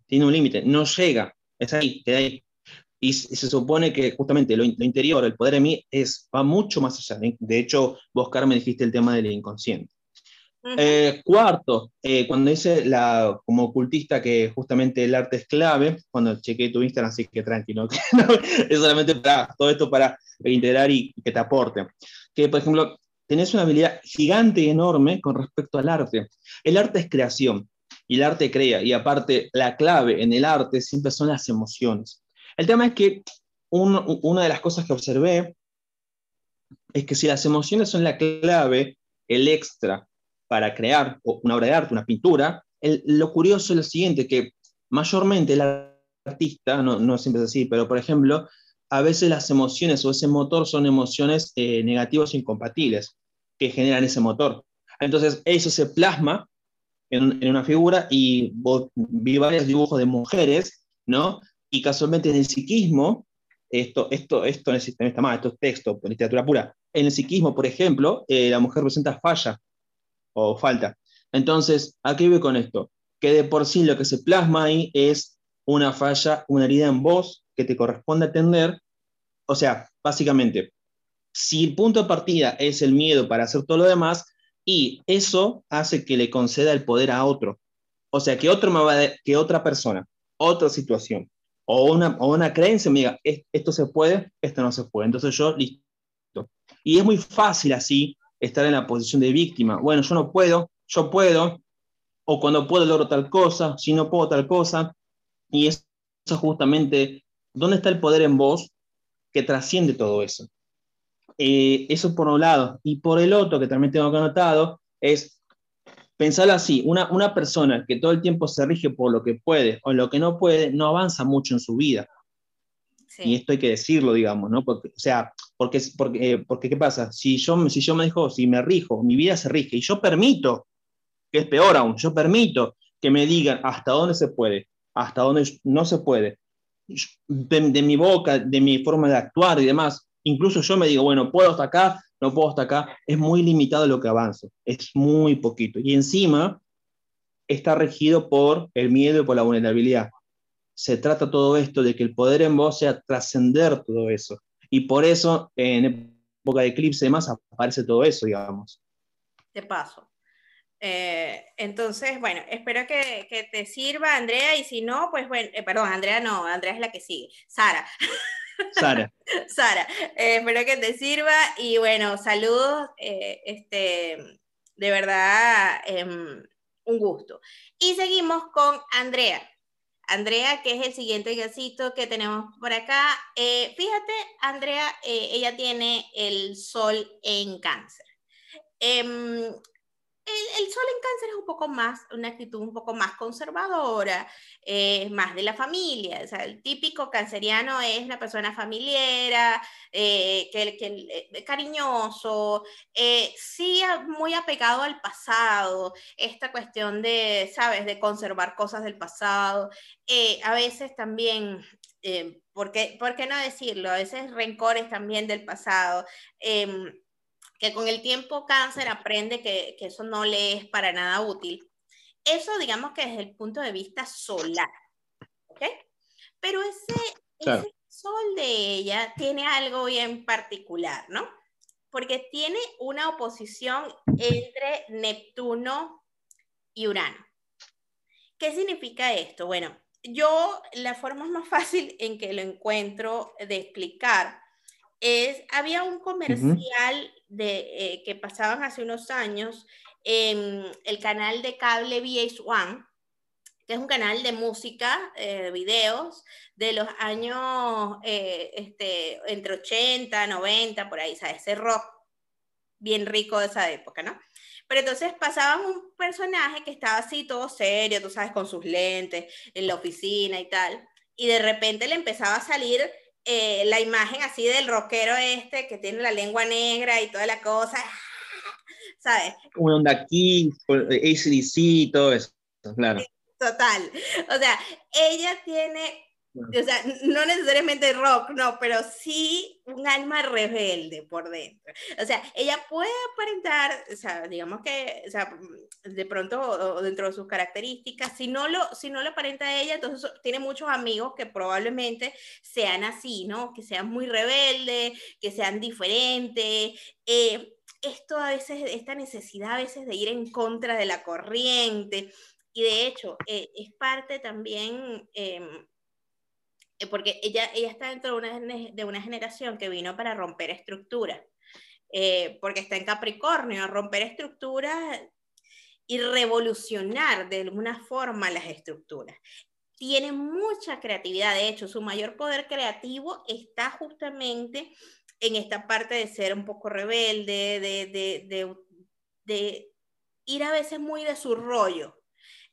tiene un límite, no llega, es ahí, queda ahí. Y, se supone que justamente lo, interior, el poder en mí, es, va mucho más allá. De hecho, vos, Carmen, dijiste el tema del inconsciente. Eh, cuarto, eh, cuando dice la, como ocultista que justamente el arte es clave, cuando chequeé tu Instagram, así que tranquilo, es solamente para todo esto para integrar y, que te aporte. Que, por ejemplo, tenés una habilidad gigante y enorme con respecto al arte. El arte es creación y el arte crea, y aparte, la clave en el arte siempre son las emociones. El tema es que una de las cosas que observé es que si las emociones son la clave, el extra para crear una obra de arte, una pintura, lo curioso es lo siguiente, que mayormente el artista, no, no siempre es así, pero por ejemplo, a veces las emociones o ese motor son emociones eh, negativas incompatibles que generan ese motor. Entonces, eso se plasma en, en, una figura y vi varios dibujos de mujeres, ¿no? Y casualmente en el psiquismo, esto, esto, esto en el sistema está mal, esto es texto, literatura pura. En el psiquismo, por ejemplo, eh, la mujer presenta falla o falta. Entonces, ¿a qué voy con esto? Que de por sí lo que se plasma ahí es una falla, una herida en voz que te corresponde atender. O sea, básicamente, si el punto de partida es el miedo para hacer todo lo demás, y eso hace que le conceda el poder a otro. O sea, que, otro me va que otra persona, otra situación, o una, o una creencia me diga, esto se puede, esto no se puede. Entonces yo, listo. Y es muy fácil así estar en la posición de víctima. Bueno, yo no puedo, yo puedo, o cuando puedo logro tal cosa, si no puedo tal cosa. Y eso justamente, ¿dónde está el poder en vos que trasciende todo eso? Eh, eso por un lado. Y por el otro, que también tengo que anotado, es pensarlo así, una, una persona que todo el tiempo se rige por lo que puede o lo que no puede, no avanza mucho en su vida. Y esto hay que decirlo, digamos, ¿no? Porque, o sea, porque, porque, eh, porque ¿qué pasa? Si yo, si yo me dejo, si me rijo, mi vida se rige y yo permito, que es peor aún, yo permito que me digan hasta dónde se puede, hasta dónde no se puede, de, de mi boca, de mi forma de actuar y demás, incluso yo me digo, bueno, puedo hasta acá, no puedo hasta acá, es muy limitado lo que avanzo, es muy poquito. Y encima está regido por el miedo y por la vulnerabilidad se trata todo esto de que el poder en vos sea trascender todo eso. Y por eso en época de eclipse y aparece todo eso, digamos. De paso. Eh, entonces, bueno, espero que, que, te sirva, Andrea, y si no, pues bueno, eh, perdón, Andrea no, Andrea es la que sigue, Sara. Sara. Sara, eh, espero que te sirva y bueno, saludos, este, de verdad, em, un gusto. Y seguimos con Andrea. Andrea, que es el siguiente gasito que tenemos por acá. Eh, fíjate, Andrea, eh, ella tiene el sol en cáncer. El, sol en cáncer es un poco más, una actitud un poco más conservadora, eh, más de la familia. O sea, el típico canceriano es una persona familiar, eh, que, eh, cariñoso, sí muy apegado al pasado, esta cuestión de, ¿sabes?, de conservar cosas del pasado. a veces también ¿por, qué, ¿por, qué, no decirlo? A veces rencores también del pasado. Em, que con el tiempo cáncer aprende que, eso no le es para nada útil. Eso digamos que desde el punto de vista solar, ¿ok? Pero ese, sol de ella tiene algo bien particular, ¿no? Porque tiene una oposición entre Neptuno y Urano. ¿Qué significa esto? Bueno, yo la forma más fácil en que lo encuentro de explicar es, había un comercial de, eh, que pasaban hace unos años en el canal de cable VH1, que es un canal de música, eh, de videos, de los años eh, este, entre 80, 90, por ahí, ¿sabes? Ese rock bien rico de esa época, ¿no? Pero entonces pasaban un personaje que estaba así todo serio, tú sabes, con sus lentes, en la oficina y tal, y de repente le empezaba a salir eh, la imagen así del rockero este que tiene la lengua negra y toda la cosa, ¿sabes? Un onda aquí, ACDC, todo eso, claro. Total. O sea, ella tiene o sea, no necesariamente rock, no, pero sí un alma rebelde por dentro. O sea, ella puede aparentar, o sea, digamos que, o sea, de pronto, dentro de sus características, si no lo, si no lo aparenta ella, entonces tiene muchos amigos que probablemente sean así, ¿no? Que sean muy rebeldes, que sean diferentes. Eh, esto a veces, esta necesidad a veces de ir en contra de la corriente, y de hecho, eh, es parte también, em, porque ella, ella está dentro de una, de una generación que vino para romper estructuras, eh, porque está en Capricornio, romper estructuras y revolucionar de alguna forma las estructuras. Tiene mucha creatividad, de hecho, su mayor poder creativo está justamente en esta parte de ser un poco rebelde, de, de, de, de ir a veces muy de su rollo,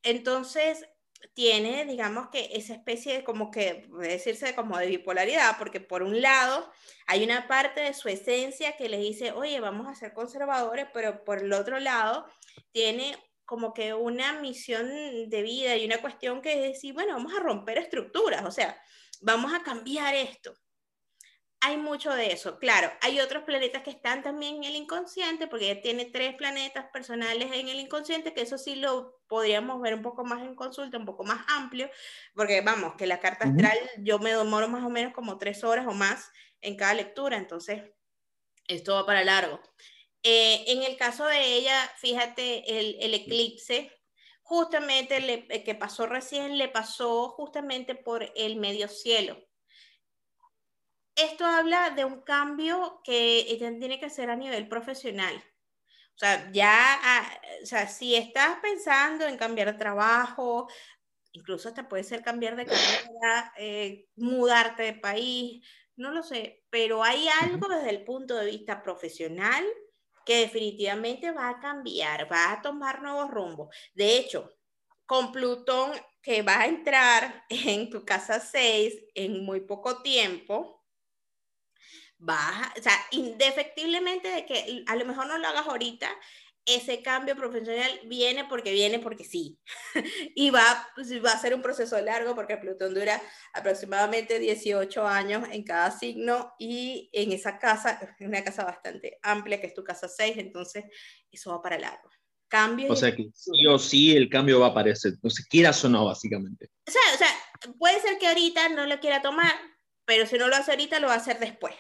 entonces, tiene, digamos que esa especie de como que, puede decirse como de bipolaridad, porque por un lado hay una parte de su esencia que le dice, oye, vamos a ser conservadores, pero por el otro lado tiene como que una misión de vida y una cuestión que es decir, bueno, vamos a romper estructuras, o sea, vamos a cambiar esto hay mucho de eso. Claro, hay otros planetas que están también en el inconsciente, porque ella tiene tres planetas personales en el inconsciente, que eso sí lo podríamos ver un poco más en consulta, un poco más amplio, porque vamos, que la carta astral yo me demoro más o menos como tres horas o más en cada lectura, entonces esto va para largo. Eh, en el caso de ella, fíjate, el, el eclipse, justamente le, que pasó recién, le pasó justamente por el medio cielo esto habla de un cambio que ella tiene que hacer a nivel profesional. O sea, ya, ah, o sea, si estás pensando en cambiar de trabajo, incluso hasta puede ser cambiar de carrera, eh, mudarte de país, no lo sé, pero hay algo desde el punto de vista profesional que definitivamente va a cambiar, va a tomar nuevos rumbos. De hecho, con Plutón que va a entrar en tu casa 6 en muy poco tiempo, baja, o sea, indefectiblemente de que a lo mejor no lo hagas ahorita, ese cambio profesional viene porque viene porque sí. y va, pues, va a ser un proceso largo porque Plutón dura aproximadamente 18 años en cada signo y en esa casa, es una casa bastante amplia que es tu casa 6, entonces eso va para largo. Cambio o sea que sí o sí el cambio va a aparecer, no sé, quieras o no, básicamente. O sea, o sea, puede ser que ahorita no lo quiera tomar, pero si no lo hace ahorita, lo va a hacer después.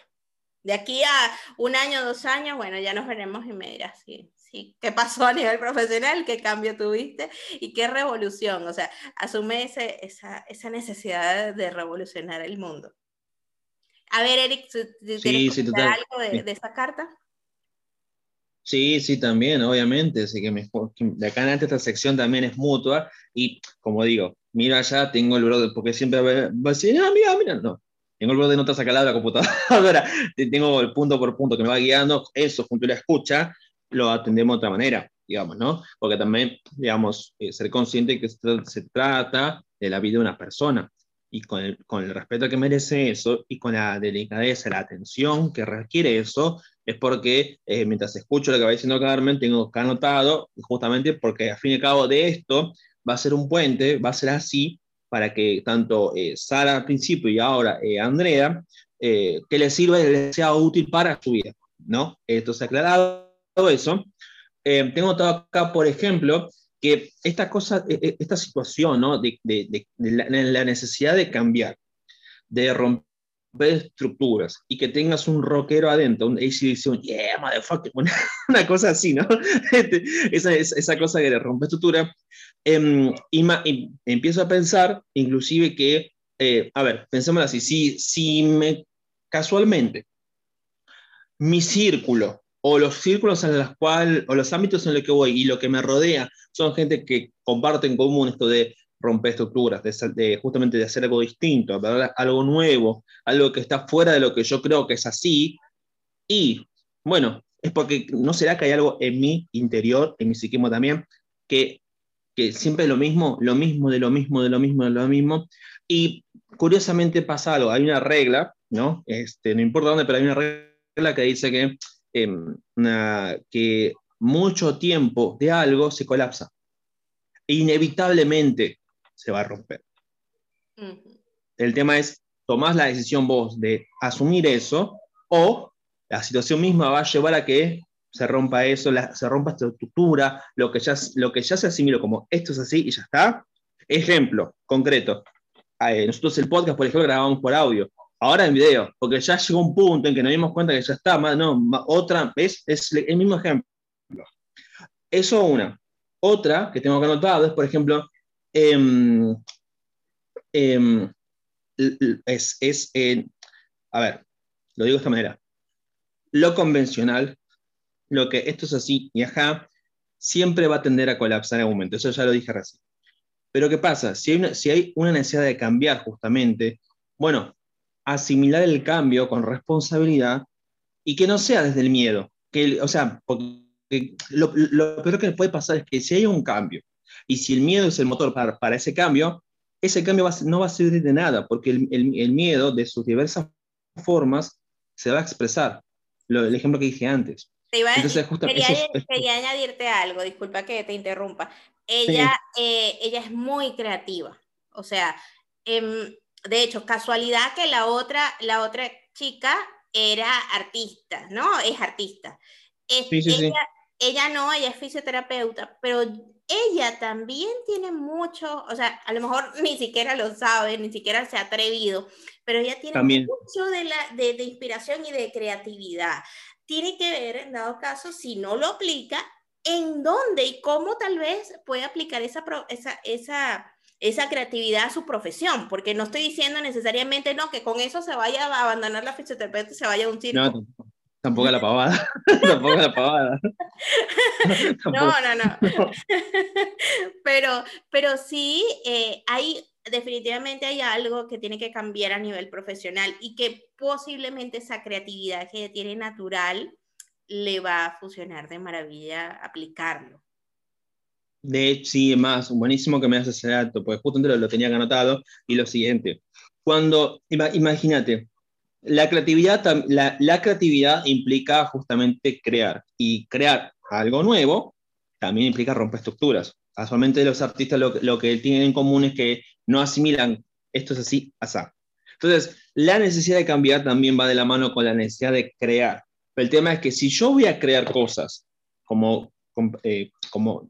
De aquí a un año, dos años, bueno, ya nos veremos y me dirás sí, sí, qué pasó a nivel profesional, qué cambio tuviste y qué revolución. O sea, asume ese, esa, esa, necesidad de revolucionar el mundo. A ver, Eric, ¿tienes sí, algo de, de, esa carta? Sí, sí, también, obviamente. Así que, de acá en adelante esta sección también es mutua. Y como digo, mira allá, tengo el brother, porque siempre va a decir, ah, mira, mira, no tengo el blog de notas acá de la computadora, tengo el punto por punto que me va guiando, eso junto a la escucha, lo atendemos de otra manera, digamos, ¿no? Porque también, digamos, eh, ser consciente que se, trata de la vida de una persona. Y con el, con el respeto que merece eso y con la delicadeza, la atención que requiere eso, es porque eh, mientras escucho lo que va diciendo Carmen, tengo que anotado, justamente porque al fin y al cabo de esto va a ser un puente, va a ser así, para que tanto eh, Sara al principio y ahora eh, Andrea, eh, que les sirva y les sea útil para su vida, ¿no? Entonces, aclarado eso, tengo acá, por ejemplo, que esta cosa, e, e, esta situación, ¿no? De, de, la, necesidad de cambiar, de romper estructuras y que tengas un rockero adentro, un ACDC, yeah, motherfucker, una, cosa así, ¿no? Este, esa, esa, cosa que rompe estructura, Em, y, empiezo a pensar, inclusive, que, eh, a ver, pensemos así, si, si me, casualmente mi círculo o los círculos en los cuales, o los ámbitos en los que voy y lo que me rodea son gente que comparte en común esto de romper estructuras, de, justamente de hacer algo distinto, algo nuevo, algo que está fuera de lo que yo creo que es así. Y bueno, es porque no será que hay algo en mi interior, en mi psiquismo también, que que siempre es lo mismo, lo mismo, de lo mismo, de lo mismo, de lo mismo. Y curiosamente pasa algo, hay una regla, ¿no? Este, no importa dónde, pero hay una regla que dice que, em, que mucho tiempo de algo se colapsa. Inevitablemente se va a romper. El tema es, tomás la decisión vos de asumir eso o la situación misma va a llevar a que se rompa eso, se rompa esta estructura, lo que, ya, lo que ya se asimiló como esto es así y ya está. Ejemplo concreto. Eh, nosotros el podcast, por ejemplo, grabamos por audio. Ahora en video, porque ya llegó un punto en que nos dimos cuenta que ya está, no, otra vez es el mismo ejemplo. Eso una. Otra que tengo que anotar es, por ejemplo, em, em, es, es a ver, lo digo de esta manera, lo convencional, lo que esto es así y ajá, siempre va a tender a colapsar en algún momento, eso ya lo dije recién. Pero ¿qué pasa? Si hay, una, si hay una necesidad de cambiar justamente, bueno, asimilar el cambio con responsabilidad y que no sea desde el miedo. Que, o sea, lo, lo, peor que puede pasar es que si hay un cambio y si el miedo es el motor para, para ese cambio, ese cambio no va a servir de nada, porque el, el, miedo de sus diversas formas se va a expresar. Lo, el ejemplo que dije antes. Entonces, quería, añadirte algo, disculpa que te interrumpa. Ella, eh, ella es muy creativa, o sea, em, de hecho, casualidad que la otra, la otra chica era artista, ¿no? Es artista. sí, sí, ella, ella no, ella es fisioterapeuta, pero ella también tiene mucho, o sea, a lo mejor ni siquiera lo sabe, ni siquiera se ha atrevido, pero ella tiene mucho de, la, de, de, inspiración y de creatividad. Tiene que ver, en dado caso, si no lo aplica, en dónde y cómo tal vez puede aplicar esa, esa, esa, esa creatividad a su profesión, porque no estoy diciendo necesariamente no que con eso se vaya a abandonar la fisioterapeuta y se vaya a un circo. Tampoco la pavada. Tampoco la pavada. no, no, no. pero, pero sí, eh, hay, definitivamente hay algo que tiene que cambiar a nivel profesional y que posiblemente esa creatividad que tiene natural le va a funcionar de maravilla aplicarlo. De hecho, sí, más, buenísimo que me haces ese dato, porque justamente lo, tenía anotado. Y lo siguiente, cuando, imagínate, la creatividad, la, creatividad implica justamente crear y crear algo nuevo también implica romper estructuras. Casualmente los artistas lo, que tienen en común es que no asimilan esto es así, asá. Entonces, la necesidad de cambiar también va de la mano con la necesidad de crear. Pero el tema es que si yo voy a crear cosas como, eh, como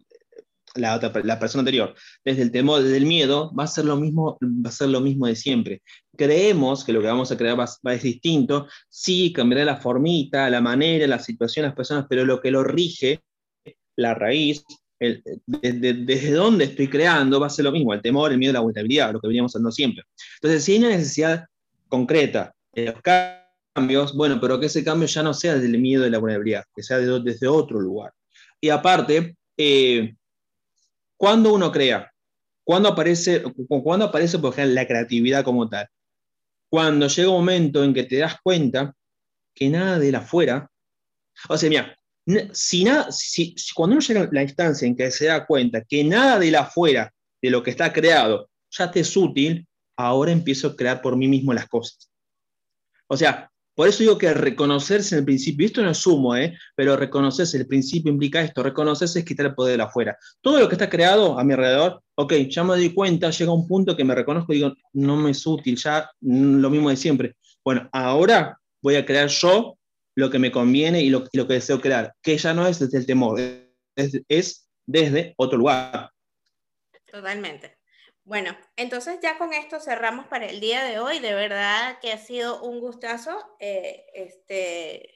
la, la persona anterior, desde el temor, desde el miedo, va a ser lo mismo, va a ser lo mismo de siempre. Creemos que lo que vamos a crear va, a ser distinto, sí, cambiará la formita, la manera, la situación, las personas, pero lo que lo rige, la raíz, desde, desde dónde estoy creando, va a ser lo mismo, el temor, el miedo, la vulnerabilidad, lo que veníamos haciendo siempre. Entonces, si hay una necesidad concreta de los cambios, bueno, pero que ese cambio ya no sea desde el miedo y la vulnerabilidad, que sea desde otro lugar. Y aparte, eh, ¿Cuándo uno crea? ¿Cuándo aparece, ¿cuándo aparece, por ejemplo, la creatividad como tal? Cuando llega un momento en que te das cuenta que nada de la afuera, o sea, mira, si nada, si, cuando uno llega a la instancia en que se da cuenta que nada de la afuera, de lo que está creado, ya te es útil, ahora empiezo a crear por mí mismo las cosas. O sea, por eso digo que reconocerse en el principio, esto no es sumo, ¿eh? pero reconocerse, el principio implica esto, reconocerse es quitar el poder de afuera. Todo lo que está creado a mi alrededor, ok, ya me doy cuenta, llega un punto que me reconozco y digo, no me es útil, ya mm, lo mismo de siempre. Bueno, ahora voy a crear yo lo que me conviene y lo, que deseo crear, que ya no es desde el temor, es desde otro lugar. Totalmente. Bueno, entonces ya con esto cerramos para el día de hoy. De verdad que ha sido un gustazo eh, este,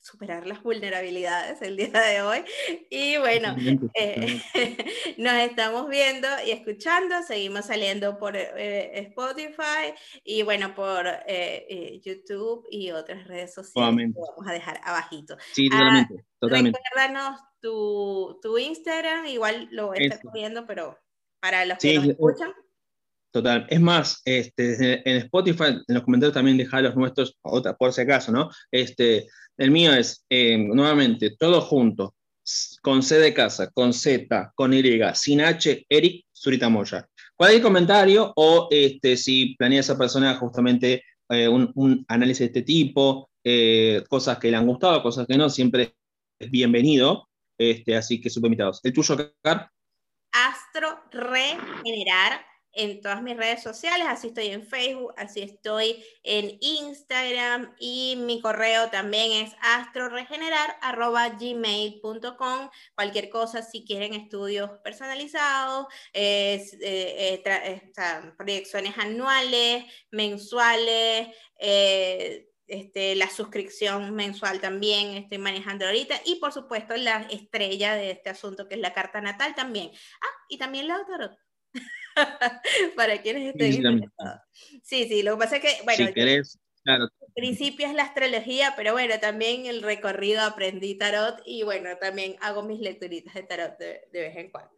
superar las vulnerabilidades el día de hoy. Y bueno, eh, nos estamos viendo y escuchando. Seguimos saliendo por eh, Spotify y bueno, por YouTube y otras redes sociales que vamos a dejar abajito. Sí, totalmente. Ah, totalmente. Recuérdanos tu, tu, Instagram, igual lo voy a estar poniendo, pero para los que nos escuchan. Total. Es más, este, en Spotify, en los comentarios también deja los nuestros, otra, por si acaso, ¿no? Este, el mío es, eh, nuevamente, todo junto, con C de casa, con Z, con Y, sin H, Eric Zurita Moya. Cualquier comentario o este, si planea esa persona justamente eh, un, análisis de este tipo, eh, cosas que le han gustado, cosas que no, siempre es bienvenido. Este, así que súper invitados. ¿El tuyo, Car? Astro Regenerar en todas mis redes sociales, así estoy en Facebook, así estoy en Instagram y mi correo también es astroregenerar.gmail.com. Cualquier cosa, si quieren estudios personalizados, eh, eh, eh, proyecciones anuales, mensuales, este, la suscripción mensual también estoy manejando ahorita y por supuesto la estrella de este asunto que es la carta natal también. Ah, y también la otra para quienes estén sí, interesados. Sí, sí, lo que pasa es que, bueno, si querés, claro. principio es la astrología, pero bueno, también el recorrido aprendí tarot y bueno, también hago mis lecturitas de tarot de, vez en cuando.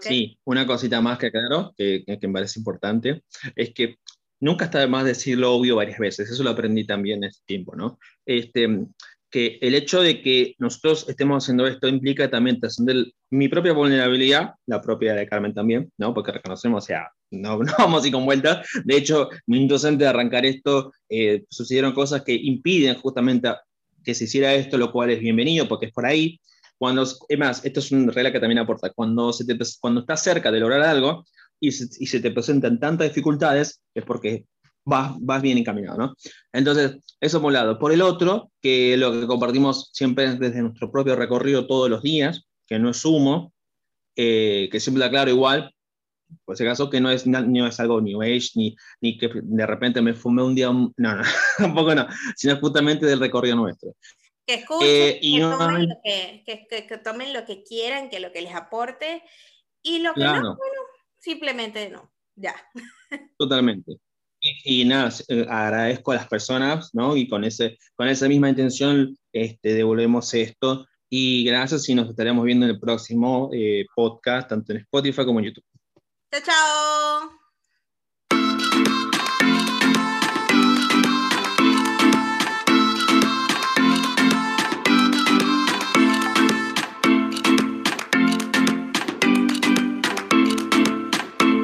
Sí, una cosita más que claro, que, que me parece importante, es que nunca está de más decir lo obvio varias veces, eso lo aprendí también en este tiempo, ¿no? Este, que el hecho de que nosotros estemos haciendo esto implica también trascender mi propia vulnerabilidad, la propia de Carmen también, ¿no? Porque reconocemos, o sea, no, no vamos así con vueltas. De hecho, minutos antes de arrancar esto, eh, sucedieron cosas que impiden justamente que se hiciera esto, lo cual es bienvenido porque es por ahí. Cuando, es más, esto es un regla que también aporta, cuando, se cuando estás cerca de lograr algo, y se, te presentan tantas dificultades, es porque vas, vas bien encaminado, ¿no? Entonces, eso por un lado. Por el otro, que lo que compartimos siempre desde nuestro propio recorrido todos los días, que no es humo, eh, que siempre aclaro igual, por si acaso, que no es, no es algo New Age, ni, ni que de repente me fumé un día, no, no, tampoco no, sino justamente del recorrido nuestro. Que escuchen, eh, que, tomen lo que, que, que, tomen lo que quieran, que lo que les aporte, y lo que no, bueno, simplemente no, ya. Totalmente. Y, nada, eh, agradezco a las personas, ¿no? Y con, ese, con esa misma intención este, devolvemos esto. Y gracias y nos estaremos viendo en el próximo eh, podcast, tanto en Spotify como en YouTube. Chao, chao.